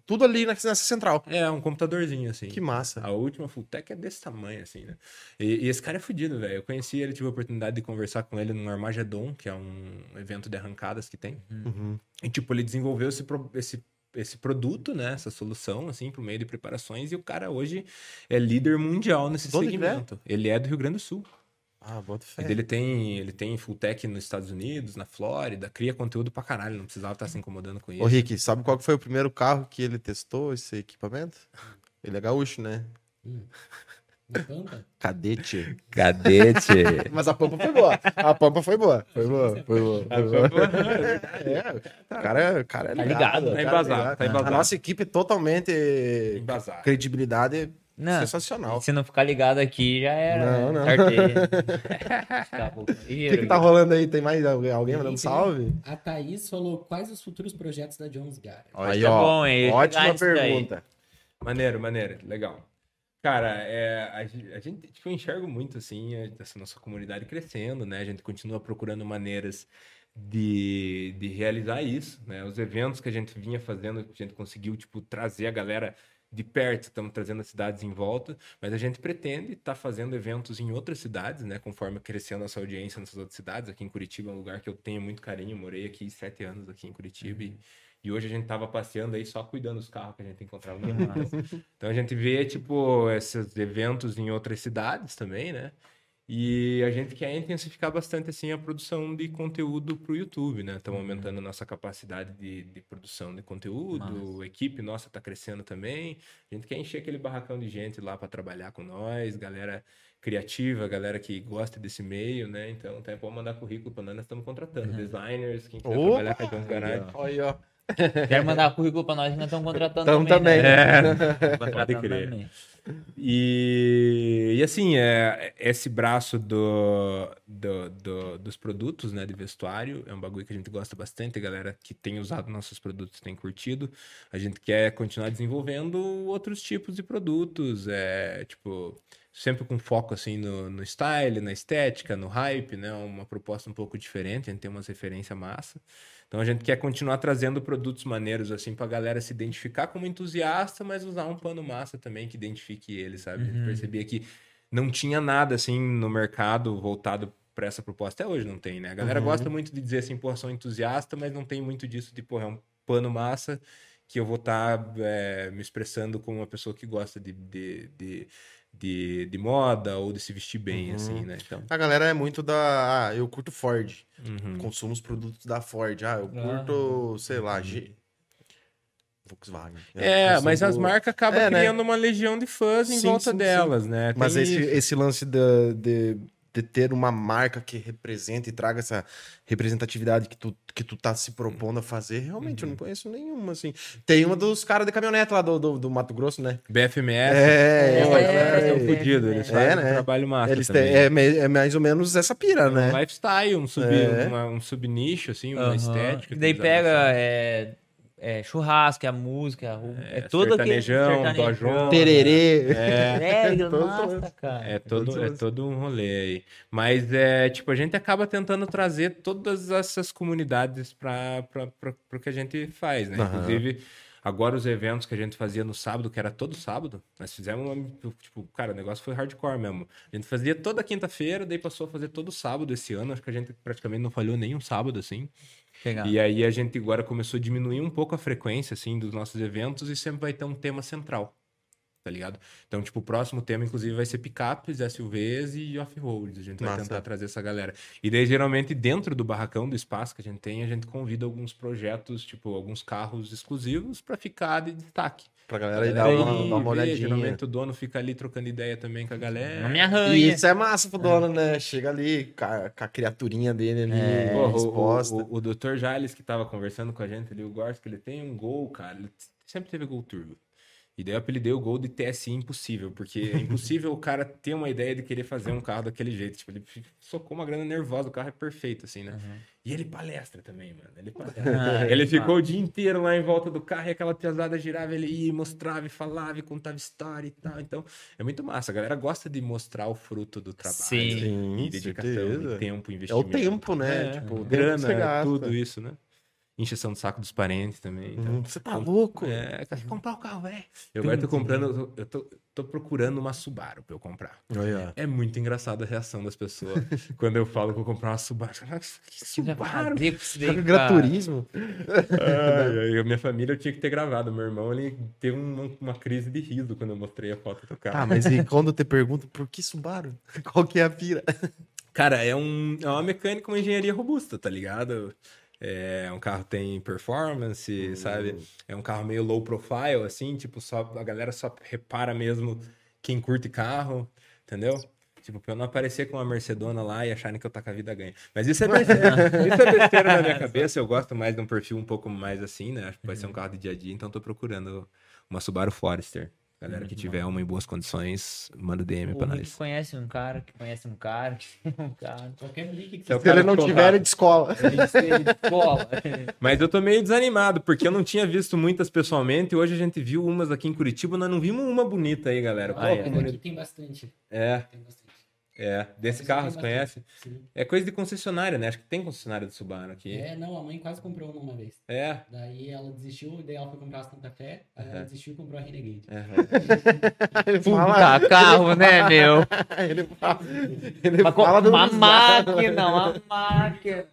tudo- ali nessa central. É, um computadorzinho, assim. Que massa. A última Fulltech é desse tamanho, assim, né? E, e esse cara é fodido, velho. Eu conheci ele, tive a oportunidade de conversar com ele no Armagedon, que é um evento de arrancadas que tem. Uhum. E, tipo, ele desenvolveu esse, esse, esse produto, né? Essa solução, assim, por meio de preparações. E o cara hoje é líder mundial nesse De onde é? segmento. Ele é do Rio Grande do Sul. Ah, bota fé. Ele tem, ele tem full tech nos Estados Unidos, na Flórida, cria conteúdo pra caralho, não precisava estar se incomodando com isso. Ô, Rick, sabe qual foi o primeiro carro que ele testou esse equipamento? Ele é gaúcho, né? Pampa? Cadete. Cadete. Mas a pampa foi boa. A pampa foi boa. Foi boa. Foi boa. Foi boa. É, o cara, é- o cara é Tá ligado. ligado, tá cara é embasado, ligado. tá embasado. A nossa equipe é totalmente Embasado. credibilidade Não, sensacional. se não ficar ligado aqui, já era. Não, não. Sorteio. Acabou. O que, que tá rolando aí? Tem mais alguém, alguém mandando Tem- salve? A Thaís falou quais os futuros projetos da Jones Gar. Aí, é ó. bom, hein? Ótima pergunta. Maneiro, maneiro, legal. Cara, é, a, a gente, tipo, eu enxergo muito, assim, essa nossa comunidade crescendo, né? A gente continua procurando maneiras de, de realizar isso, né? Os eventos que a gente vinha fazendo, a gente conseguiu, tipo, trazer a galera de perto, estamos trazendo as cidades em volta, mas a gente pretende estar fazendo eventos em outras cidades, né? Conforme crescendo nossa audiência nessas outras cidades. Aqui em Curitiba é um lugar que eu tenho muito carinho, morei aqui sete anos aqui em Curitiba e, e hoje a gente tava passeando aí só cuidando dos carros que a gente encontrava na. Então, a gente vê, tipo, esses eventos em outras cidades também, né? E a gente quer intensificar bastante, assim, a produção de conteúdo pro YouTube, né? Estamos aumentando a nossa capacidade de, de produção de conteúdo, a equipe nossa tá crescendo também. A gente quer encher aquele barracão de gente lá para trabalhar com nós, galera criativa, galera que gosta desse meio, né? Então, até pode mandar currículo para nós, nós estamos contratando designers, quem quiser Opa! trabalhar com a Garage. Aí, ó. Quero mandar currículo pra nós, ainda estão contratando Tamo também. também. Né? É, Contratando pode crer. também. E, e assim, é, esse braço do, do, do- dos produtos né, de vestuário é um bagulho que a gente gosta bastante. A galera que tem usado nossos produtos tem curtido. A gente quer continuar desenvolvendo outros tipos de produtos, é, tipo, sempre com foco assim no, no style, na estética, no hype, né? Uma proposta um pouco diferente, a gente tem umas referências massa. Então a gente quer continuar trazendo produtos maneiros assim pra galera se identificar como entusiasta, mas usar um pano massa também que identifique ele, sabe? A gente percebia que não tinha nada assim no mercado voltado para essa proposta. Até hoje não tem, né? A galera gosta muito de dizer assim, porra, sou entusiasta, mas não tem muito disso de, porra, é um pano massa que eu vou estar me expressando como uma pessoa que gosta de, de, de, de, de moda ou de se vestir bem, assim, né? Então, A galera é muito da. Ah, eu curto Ford. uhum. Consumo os produtos da Ford. Ah, eu curto, sei lá, G... Volkswagen. É, consumo mas as marcas acabam É, né? criando uma legião de fãs em Sim, volta sim, delas, né? Mas Tem esse, isso. esse lance de, de, de ter uma marca que representa e traga essa representatividade que tu, que tu tá se propondo a fazer, realmente Uhum. eu não conheço nenhuma, assim. Tem uma dos caras de caminhonete lá do, do, do Mato Grosso, né? BFMS. É, é, caras é, são fodidos, eles é, fazem né? um trabalho massa Eles também. têm, é, é mais ou menos essa pira, né? Um lifestyle, um, sub, É. uma- um subnicho, assim, uma Aham. estética. E daí pega. É, churrasco, é a música, é, é, É, todo aquele sertanejão, dojão. Tererê. É, É, Todo- massa, cara. É todo, é todo um rolê aí. Mas é tipo, a gente acaba tentando trazer todas essas comunidades para o que a gente faz, né? Aham. Inclusive, agora os eventos que a gente fazia no sábado, que era todo sábado, nós fizemos uma. Tipo, cara, o negócio foi hardcore mesmo. A gente fazia toda quinta-feira, daí passou a fazer todo sábado esse ano. Acho que a gente praticamente não falhou nenhum sábado, assim. Legal. E aí a gente agora começou a diminuir um pouco a frequência, assim, dos nossos eventos e sempre vai ter um tema central, tá ligado? Então, tipo, o próximo tema, inclusive, vai ser picapes, SUVs e off-roads. A gente vai Massa. tentar trazer essa galera. E daí, geralmente, dentro do barracão, do espaço que a gente tem, a gente convida alguns projetos, tipo, alguns carros exclusivos pra ficar de destaque. Pra galera aí A dar galera uma, ir dar uma ver, olhadinha. Geralmente o dono fica ali trocando ideia também com a galera. Não me E arranha. isso é massa pro dono, né? Chega ali com a, com a criaturinha dele ali É. Porra, o- o, o, o Dr. Jales, que tava conversando com a gente ali, o Gorski, ele tem um gol, cara. Ele sempre teve gol turbo. E daí eu apelidei o gol de TSI impossível, porque é impossível o cara ter uma ideia de querer fazer um carro daquele jeito. Tipo, ele socou uma grana nervosa, o carro é perfeito, assim, né? E ele palestra também, mano. Ele palestra. Ah, ele é ficou o dia inteiro lá em volta do carro e aquela pesada girava, ele ia, mostrava e falava e contava história e tal. Então, é muito massa. A galera gosta de mostrar o fruto do trabalho. Sim. E dedicação, certeza. e tempo, É o investimento. tempo, né? É, tipo, o tempo grana, tudo isso, né? Encheção de saco dos parentes também. então. Hum, Você tá louco? É, quer comprar o carro, é. Eu agora tô comprando, eu tô, tô procurando uma Subaru pra eu comprar. Olha. É muito engraçada a reação das pessoas quando eu falo que vou comprar uma Subaru. Que que Subaru? fazer com isso daí, Joga cara? Gran Turismo? Ai, a minha família eu tinha que ter gravado. Meu irmão, ele teve uma, uma crise de riso quando eu mostrei a foto do carro. Ah, mas e quando eu te pergunto por que Subaru? Qual que é a pira? Cara, é, um, é uma mecânica, uma engenharia robusta, tá ligado? É um carro tem performance, sabe? É um carro meio low profile, assim, tipo, só, a galera só repara mesmo quem curte carro, entendeu? Tipo, pra eu não aparecer com uma Mercedona lá e acharem que eu tô com a vida ganha. Mas isso é besteira, isso é besteira na minha cabeça. Eu gosto mais de um perfil um pouco mais assim, né? Acho que vai ser um carro de dia a dia, então tô procurando uma Subaru Forester. Galera que tiver uma em boas condições, manda DM O pra Rick nós. conhece um cara que conhece um cara que um cara. Qualquer link que Se é o Se cara ele não tiver, ele de escola. Ele de escola. Mas eu tô meio desanimado, porque eu não tinha visto muitas pessoalmente. E hoje a gente viu umas aqui em Curitiba, nós não vimos uma bonita aí, galera. Pô, Ah, é. que Aqui tem bastante. É, Tem bastante. É. Desse carro, você conhece? Sim. É coisa de concessionária, né? Acho que tem concessionária de Subaru aqui. É, não, a mãe quase comprou uma uma vez. É. Daí ela desistiu, daí ela foi comprar a Santa Fé, aí ela desistiu e comprou a Renegade. Fala, Puta carro, né, meu? ele fala, ele Uma, fala do uma máquina, uma máquina.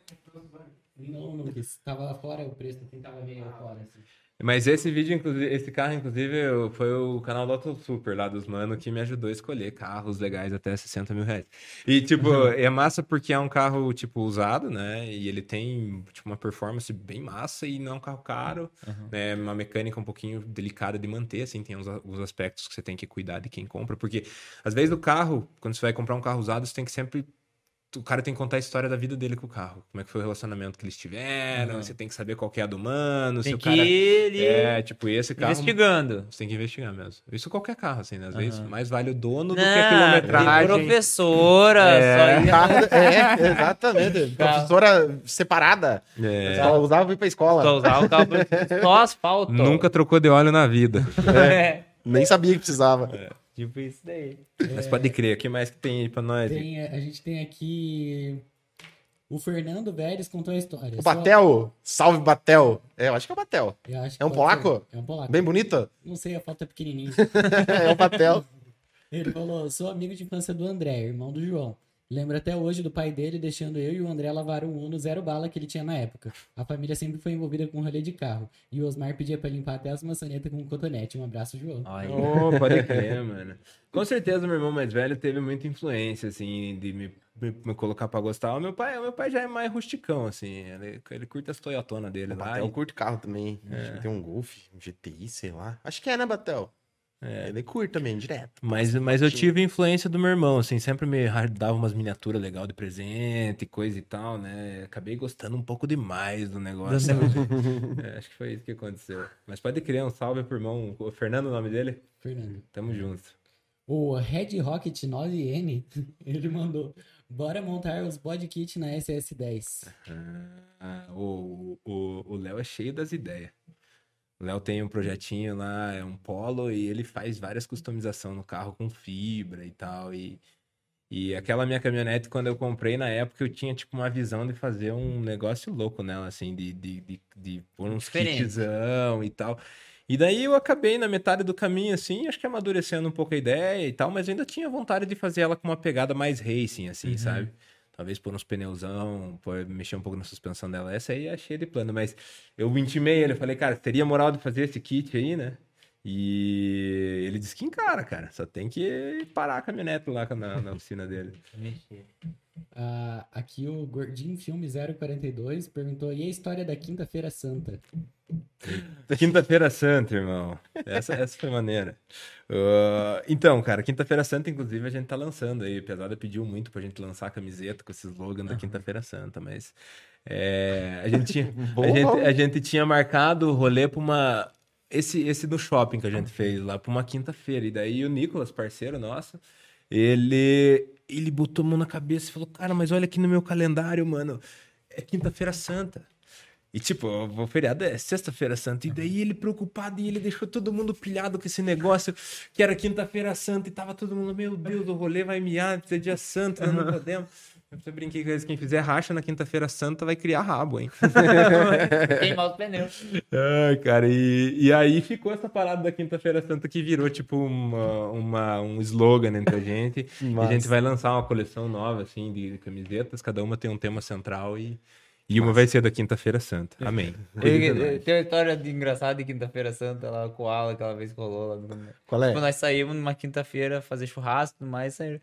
Não, não quis. Tava fora o preço, assim, tava meio fora, assim. Mas esse vídeo, inclusive, esse carro, inclusive, eu- foi o canal do Auto Super lá dos mano que me ajudou a escolher carros legais até 60 mil reais. E, tipo, é massa porque é um carro, tipo, usado, né? E ele tem, tipo, uma performance bem massa e não é um carro caro, né? Uma mecânica um pouquinho delicada de manter, assim, tem os, os aspectos que você tem que cuidar de quem compra. Porque, às vezes, o carro, quando você vai comprar um carro usado, você tem que sempre o cara tem que contar a história da vida dele com o carro. Como é que foi o relacionamento que eles tiveram, você tem que saber qual que é a do mano, se Tem o que cara... ele É, tipo, esse carro. investigando. Você tem que investigar mesmo. Isso qualquer carro, assim, né? Às vezes Aham. mais vale o dono do que Não, a quilometragem. professora, É. só ia... É, exatamente. Carro. Professora separada. É. Só usava pra ir pra escola. Só usar o carro pra- só asfalto. Nunca trocou de óleo na vida. É. Nem sabia que precisava. Tipo isso daí. Mas pode crer, o que mais que tem aí pra nós? Tem, a gente tem aqui. O Fernando Vélez contou a história. O Só- Batel. Salve, Batel. É, eu acho que é o Batel. Eu acho que É um polaco? ser. É um polaco. Bem bonito? Não sei, a foto é pequenininha. é o Batel. Ele falou: sou amigo de infância do André, irmão do João. Lembro até hoje do pai dele deixando eu e o André lavar um Uno zero bala que ele tinha na época. A família sempre foi envolvida com rolê de carro. E o Osmar pedia pra limpar até as maçanetas com um cotonete. Um abraço, João. Olha. Oh, pode crer, mano. Com certeza, meu irmão mais velho teve muita influência, assim, de me, me- me colocar pra gostar. O meu pai, o meu pai já é mais rusticão, assim. Ele, ele curte as Toyotona dele O lá. Batel e- curte carro também. Acho que tem um Golf, um GTI, sei lá. Acho que é, né, Batel? É. Ele curte também, direto. Mas, mas eu tive influência do meu irmão, assim, sempre me dava umas miniaturas legais de presente, e coisa e tal, né? Acabei gostando um pouco demais do negócio. É, acho que foi isso que aconteceu. Mas pode criar um salve pro irmão. O Fernando, o nome dele? Fernando. Tamo junto. O Red Rocket 9N, ele mandou: Bora montar os body kit na SS10. Ah, o o- o Léo é cheio das ideias. O Léo tem um projetinho lá, é um polo, e ele faz várias customizações no carro com fibra e tal. E, e aquela minha caminhonete, quando eu comprei na época, eu tinha tipo uma visão de fazer um negócio louco nela, assim, de, de, de, de pôr uns Diferente. kitzão e tal. E daí eu acabei na metade do caminho, assim, acho que amadurecendo um pouco a ideia e tal, mas eu ainda tinha vontade de fazer ela com uma pegada mais racing, assim, sabe? Talvez pôr uns pneuzão, pôr, mexer um pouco na suspensão dela. Essa aí cheia de plano, mas eu intimei ele, falei, cara, teria moral de fazer esse kit aí, né? E ele disse que encara, cara. Só tem que parar a caminhonete lá na, na oficina dele. Ah, aqui o Gordinho Filme 042 perguntou: e a história da Quinta-feira Santa? Quinta-feira Santa, irmão. Essa, essa foi maneira. Ah, então, cara, Quinta-feira Santa, inclusive, a gente tá lançando aí. Pesada pediu muito pra gente lançar a camiseta com esse slogan da Quinta-feira Santa, mas é, a, gente tinha, a, gente, a gente tinha marcado o rolê pra uma. Esse, esse do shopping que a gente fez lá, pra uma quinta-feira. E daí o Nicolas, parceiro nosso, ele, ele botou a mão na cabeça e falou: Cara, mas olha aqui no meu calendário, mano, é Quinta-feira Santa. E tipo, o feriado é sexta-feira santa. E daí ele preocupado e ele deixou todo mundo pilhado com esse negócio que era quinta-feira santa. E tava todo mundo, meu Deus, o rolê vai miar, é dia santo, nós não podemos. Eu brinquei com eles, quem fizer racha na quinta-feira santa vai criar rabo, hein? Queimar os pneus. Ai, cara, e, e aí ficou essa parada da Quinta-feira Santa que virou tipo uma, uma- um slogan entre a gente. e a gente vai lançar uma coleção nova, assim, de camisetas. Cada uma tem um tema central e, e uma vai ser da Quinta-feira Santa. Amém. Tem uma história de engraçada de Quinta-feira Santa lá com o Ala, aquela vez que rolou lá no. Qual é? Tipo, nós saímos numa quinta-feira fazer churrasco e tudo mais. saímos-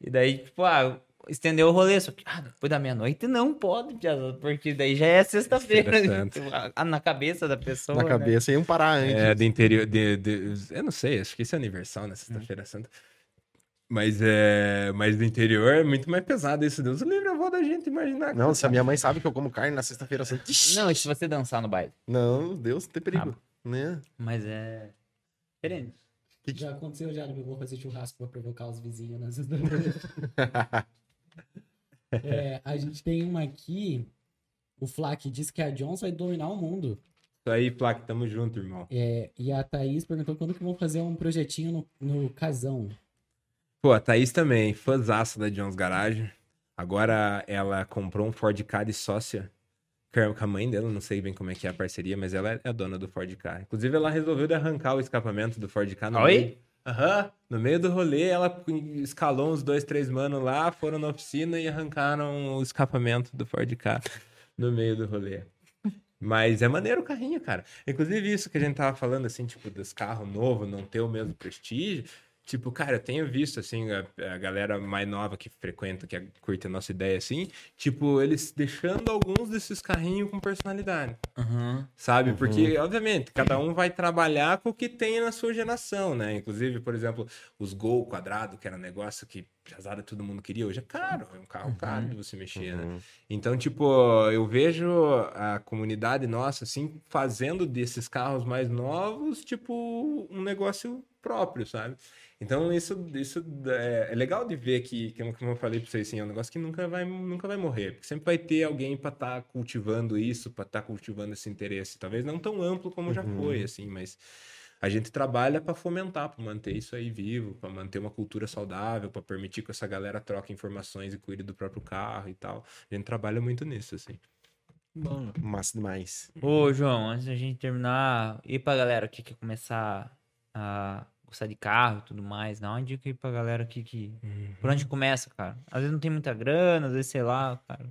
E daí, tipo, ah, estendeu o rolê. Só que, ah, depois da meia-noite não pode, porque daí já é sexta-feira. Sexta-feira Ah, na cabeça da pessoa. Na né? cabeça, iam parar antes. É, do interior. De, de- eu não sei, acho que isso é universal na Sexta-feira Santa. Mas é. Mas do interior é muito mais pesado isso. Deus livre a avó da gente imaginar. Não, se a minha mãe sabe que eu como carne na sexta-feira santa. Não, e se você dançar no baile. Não, Deus, tem perigo. Ah. Né? Mas é. Diferente. Já aconteceu já, eu vou fazer churrasco pra provocar os vizinhos na sexta-feira. É, a gente tem uma aqui, o Flak diz que a Jones vai dominar o mundo. Isso aí, Plaque, tamo junto, irmão. É, e a Thaís perguntou quando que vão fazer um projetinho no, no casão. Pô, a Thaís também, fãzaça da Jones Garage. Agora ela comprou um Ford Ka de sócia com a mãe dela, não sei bem como é que é a parceria, mas ela é a dona do Ford Ka. Inclusive, ela resolveu de arrancar o escapamento do Ford Ka no Oi? meio. Aham. No meio do rolê, ela escalou uns dois, três manos lá, foram na oficina e arrancaram o escapamento do Ford Ka no meio do rolê. Mas é maneiro o carrinho, cara. Inclusive, isso que a gente tava falando, assim, tipo, dos carros novos não ter o mesmo prestígio. Tipo, cara, eu tenho visto, assim, a, a galera mais nova que frequenta, que curte a nossa ideia, assim, tipo, eles deixando alguns desses carrinhos com personalidade, sabe? Porque, obviamente, cada um vai trabalhar com o que tem na sua geração, né? Inclusive, por exemplo, os Gol quadrado, que era um negócio que pesada todo mundo queria, hoje é caro, é um carro caro de você mexer, né? Então, tipo, eu vejo a comunidade nossa, assim, fazendo desses carros mais novos, tipo, um negócio próprio, sabe? Então, isso, isso é, é legal de ver que, que, como eu falei pra vocês, assim, é um negócio que nunca vai, nunca vai morrer. Porque sempre vai ter alguém pra estar cultivando isso, pra estar cultivando esse interesse. Talvez não tão amplo como já foi, assim, mas a gente trabalha para fomentar, para manter isso aí vivo, para manter uma cultura saudável, para permitir que essa galera troque informações e cuide do próprio carro e tal. A gente trabalha muito nisso, assim. Massa demais. Ô, João, antes da gente terminar, e pra galera que quer começar a gostar de carro e tudo mais, dá uma dica aí pra galera que, que... Por onde começa, cara? Às vezes não tem muita grana, às vezes, sei lá, cara.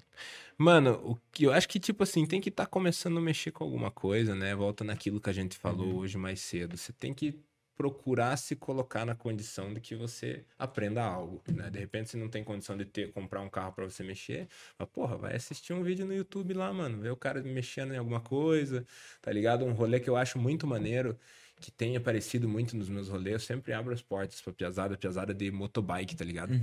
Mano, o que eu acho que, tipo assim, tem que estar começando a mexer com alguma coisa, né? Volta naquilo que a gente falou hoje mais cedo. Você tem que procurar se colocar na condição de que você aprenda algo, né? De repente você não tem condição de ter comprar um carro para você mexer, mas porra, vai assistir um vídeo no YouTube lá, mano, ver o cara mexendo em alguma coisa, tá ligado? Um rolê que eu acho muito maneiro, que tem aparecido muito nos meus rolês, eu sempre abro as portas pra piazada, piazada de motobike, tá ligado?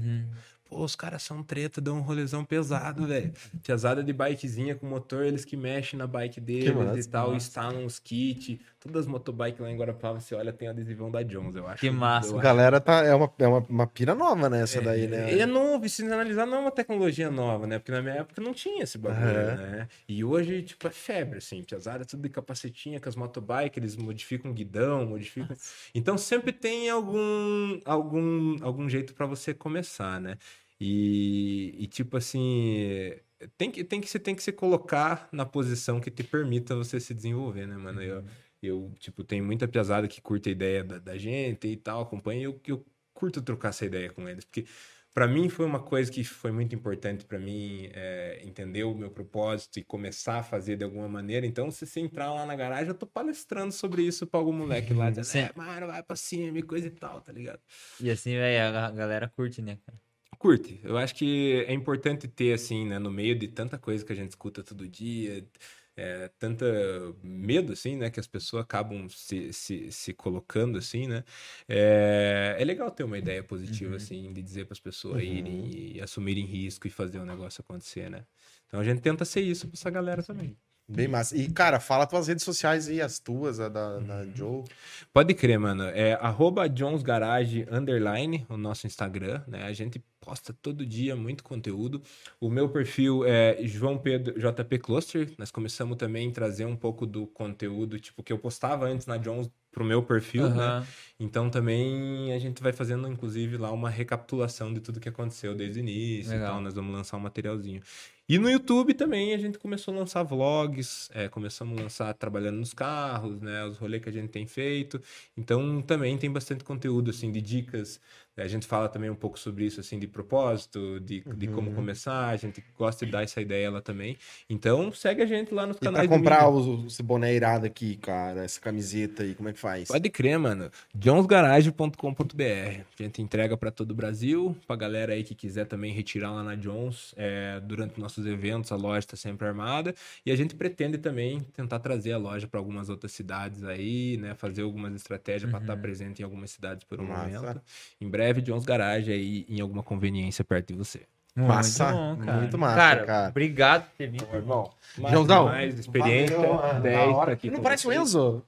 Pô, os caras são treta, dão um rolezão pesado, velho. Tiazada de bikezinha com motor, eles que mexem na bike deles massa, e tal, massa. instalam os kits. Todas as motobikes lá em Guarapava, você olha, tem adesivão da Jones, eu acho. Que massa. Acho galera tá. É uma, é uma, uma pira nova nessa daí, né? e é novo, e se analisar, não é uma tecnologia nova, né? Porque na minha época não tinha esse bagulho, Aham. né? E hoje, tipo, é febre, assim. Tiazada, tudo de capacetinha, com as motobikes, eles modificam o guidão, modificam... Então sempre tem algum, algum, algum jeito pra você começar, né? E, e, tipo assim... Tem que, tem, que, você tem que se colocar na posição que te permita você se desenvolver, né, mano? Eu, eu tipo, tenho muita piazada que curta a ideia da, da gente e tal, acompanha, e eu, eu curto trocar essa ideia com eles, porque para mim foi uma coisa que foi muito importante para mim é, entender o meu propósito e começar a fazer de alguma maneira. Então, se você entrar lá na garagem, eu tô palestrando sobre isso pra algum moleque lá, dizendo, é, mano, vai pra cima e coisa e tal, tá ligado? E assim, velho, a galera curte, né, cara? Curte. Eu acho que é importante ter, assim, né, no meio de tanta coisa que a gente escuta todo dia, é, tanta medo, assim, né, que as pessoas acabam se, se, se colocando, assim, né, é, é legal ter uma ideia positiva, assim, de dizer para as pessoas irem e assumirem risco e fazer o negócio acontecer, né. Então a gente tenta ser isso pra essa galera também. Bem massa. E, cara, fala tuas redes sociais aí, as tuas, a da, da Joe. Pode crer, mano. É arroba JonesGarage underline, o nosso Instagram, né? A gente posta todo dia muito conteúdo. O meu perfil é João Pedro JP Cluster. Nós começamos também a trazer um pouco do conteúdo, tipo, que eu postava antes na Jones pro meu perfil, né? Aham. Então também a gente vai fazendo, inclusive, lá uma recapitulação de tudo que aconteceu desde o início Legal. e tal. Nós vamos lançar um materialzinho. E no YouTube também a gente começou a lançar vlogs, é, começamos a lançar trabalhando nos carros, né? Os rolês que a gente tem feito. Então também tem bastante conteúdo, assim, de dicas. A gente fala também um pouco sobre isso, assim, de propósito, de, de Uhum. como começar. A gente gosta de dar essa ideia lá também. Então segue a gente lá nos E canais pra do comprar mídia. o, esse boné irado aqui, cara, essa camiseta aí, como é que faz? Pode crer, mano. jonesgarage.com.br. A gente entrega pra todo o Brasil. Pra galera aí que quiser também retirar lá na Jones, é, durante nossos eventos, a loja tá sempre armada. E a gente pretende também tentar trazer a loja pra algumas outras cidades aí, né? Fazer algumas estratégias pra estar presente em algumas cidades por um Massa. momento. Em breve, Jones Garage aí em alguma conveniência perto de você. Massa, Muito bom, cara. muito massa, cara. cara. Obrigado por ter vindo. Irmão, Massa Joãozão, demais, experiência, valeu, da 10 hora. pra aqui Não parece o. Enzo?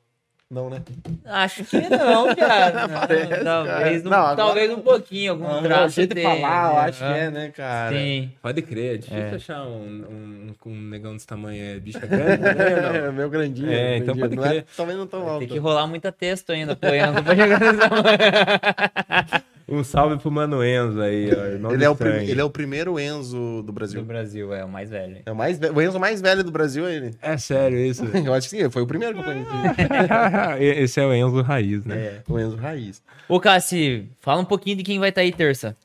Não, né? Acho que não, cara. Não, Parece, talvez, cara. um, Não, agora- talvez um pouquinho, algum traço. o jeito de falar, eu né? acho que é, né, cara? Sim. Pode crer, é difícil É. achar um, um, um negão desse tamanho, é bicha grande, né? Não? É, meu grandinho. É, meu então grandinho. pode Não é- crer. Também não tão alto. Tem que rolar muita texto ainda pro Enzo pra chegar nessa Um salve pro Mano Enzo aí, ó. Ele é, o prim- ele é o primeiro Enzo do do Brasil. Brasil, é o mais velho. É o, mais ve- o Enzo mais velho do Brasil é ele. É sério isso? Eu acho que sim, ele foi o primeiro que eu conheci. Esse é o Enzo Raiz, né? É. o Enzo Raiz. Ô, Cassi, fala um pouquinho de quem vai estar aí terça.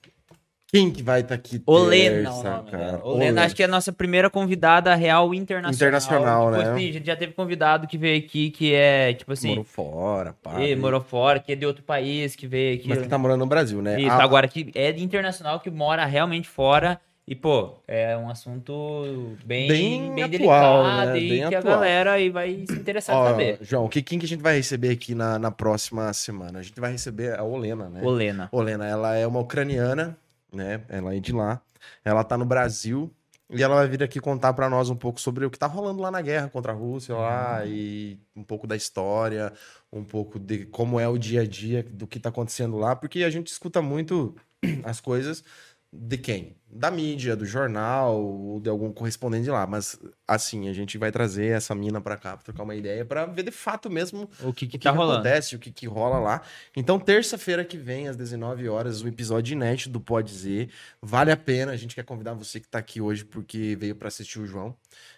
Quem que vai estar aqui Olena, terça, cara? Olena, acho que é a nossa primeira convidada real internacional. Internacional, tipo né? Assim, a gente já teve convidado que veio aqui, que é, tipo assim, Morou fora, pá. e morou fora, que é de outro país, que veio aqui. Mas que tá morando no Brasil, né? Isso, A- agora que é internacional, que mora realmente fora. E, pô, é um assunto bem, Bem bem, atual, delicado né? e Bem que a atual. galera aí vai se interessar em Ó, saber. João, que, quem que a gente vai receber aqui na, na próxima semana? A gente vai receber a Olena, né? Olena. Olena, ela é uma ucraniana, né? Ela é de lá. Ela tá no Brasil e ela vai vir aqui contar pra nós um pouco sobre o que tá rolando lá na guerra contra a Rússia lá e um pouco da história, um pouco de como é o dia a dia do que tá acontecendo lá, porque a gente escuta muito as coisas de quem? Da mídia, do jornal, ou de algum correspondente lá, mas assim, a gente vai trazer essa mina pra cá pra trocar uma ideia pra ver de fato mesmo O que que o que, tá que rolando? acontece, o que, que rola lá. Então, terça-feira que vem, às 19 horas, o episódio inédito do Pode Z. Vale a pena. A gente quer convidar você que tá aqui hoje porque veio para assistir o João.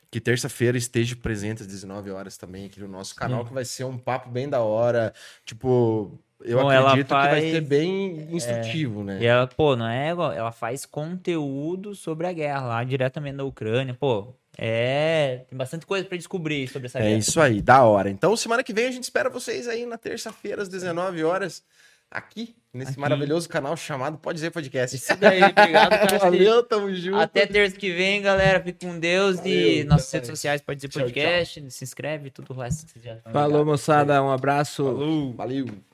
Que terça-feira esteja presente às 19 horas também aqui no nosso canal, que vai ser um papo bem da hora. Tipo, eu Bom, ela acredito que vai faz- ser bem instrutivo, né? E ela, pô, não é igual, ela faz conteúdo sobre a guerra lá, diretamente da Ucrânia. Pô, é. Tem bastante coisa pra descobrir sobre essa É guerra. isso aí, da hora. Então, semana que vem a gente espera vocês aí na terça-feira, às 19 horas, aqui, nesse Aqui. maravilhoso canal chamado Pode Ser Podcast. Isso daí, obrigado, cara. Valeu, tamo junto. Até terça que vem, galera. Fique com Deus. e Valeu, nossas até redes sociais pode dizer Tchau, podcast. Se inscreve, tudo já estão Falou, ligados. moçada. Um abraço. Valeu.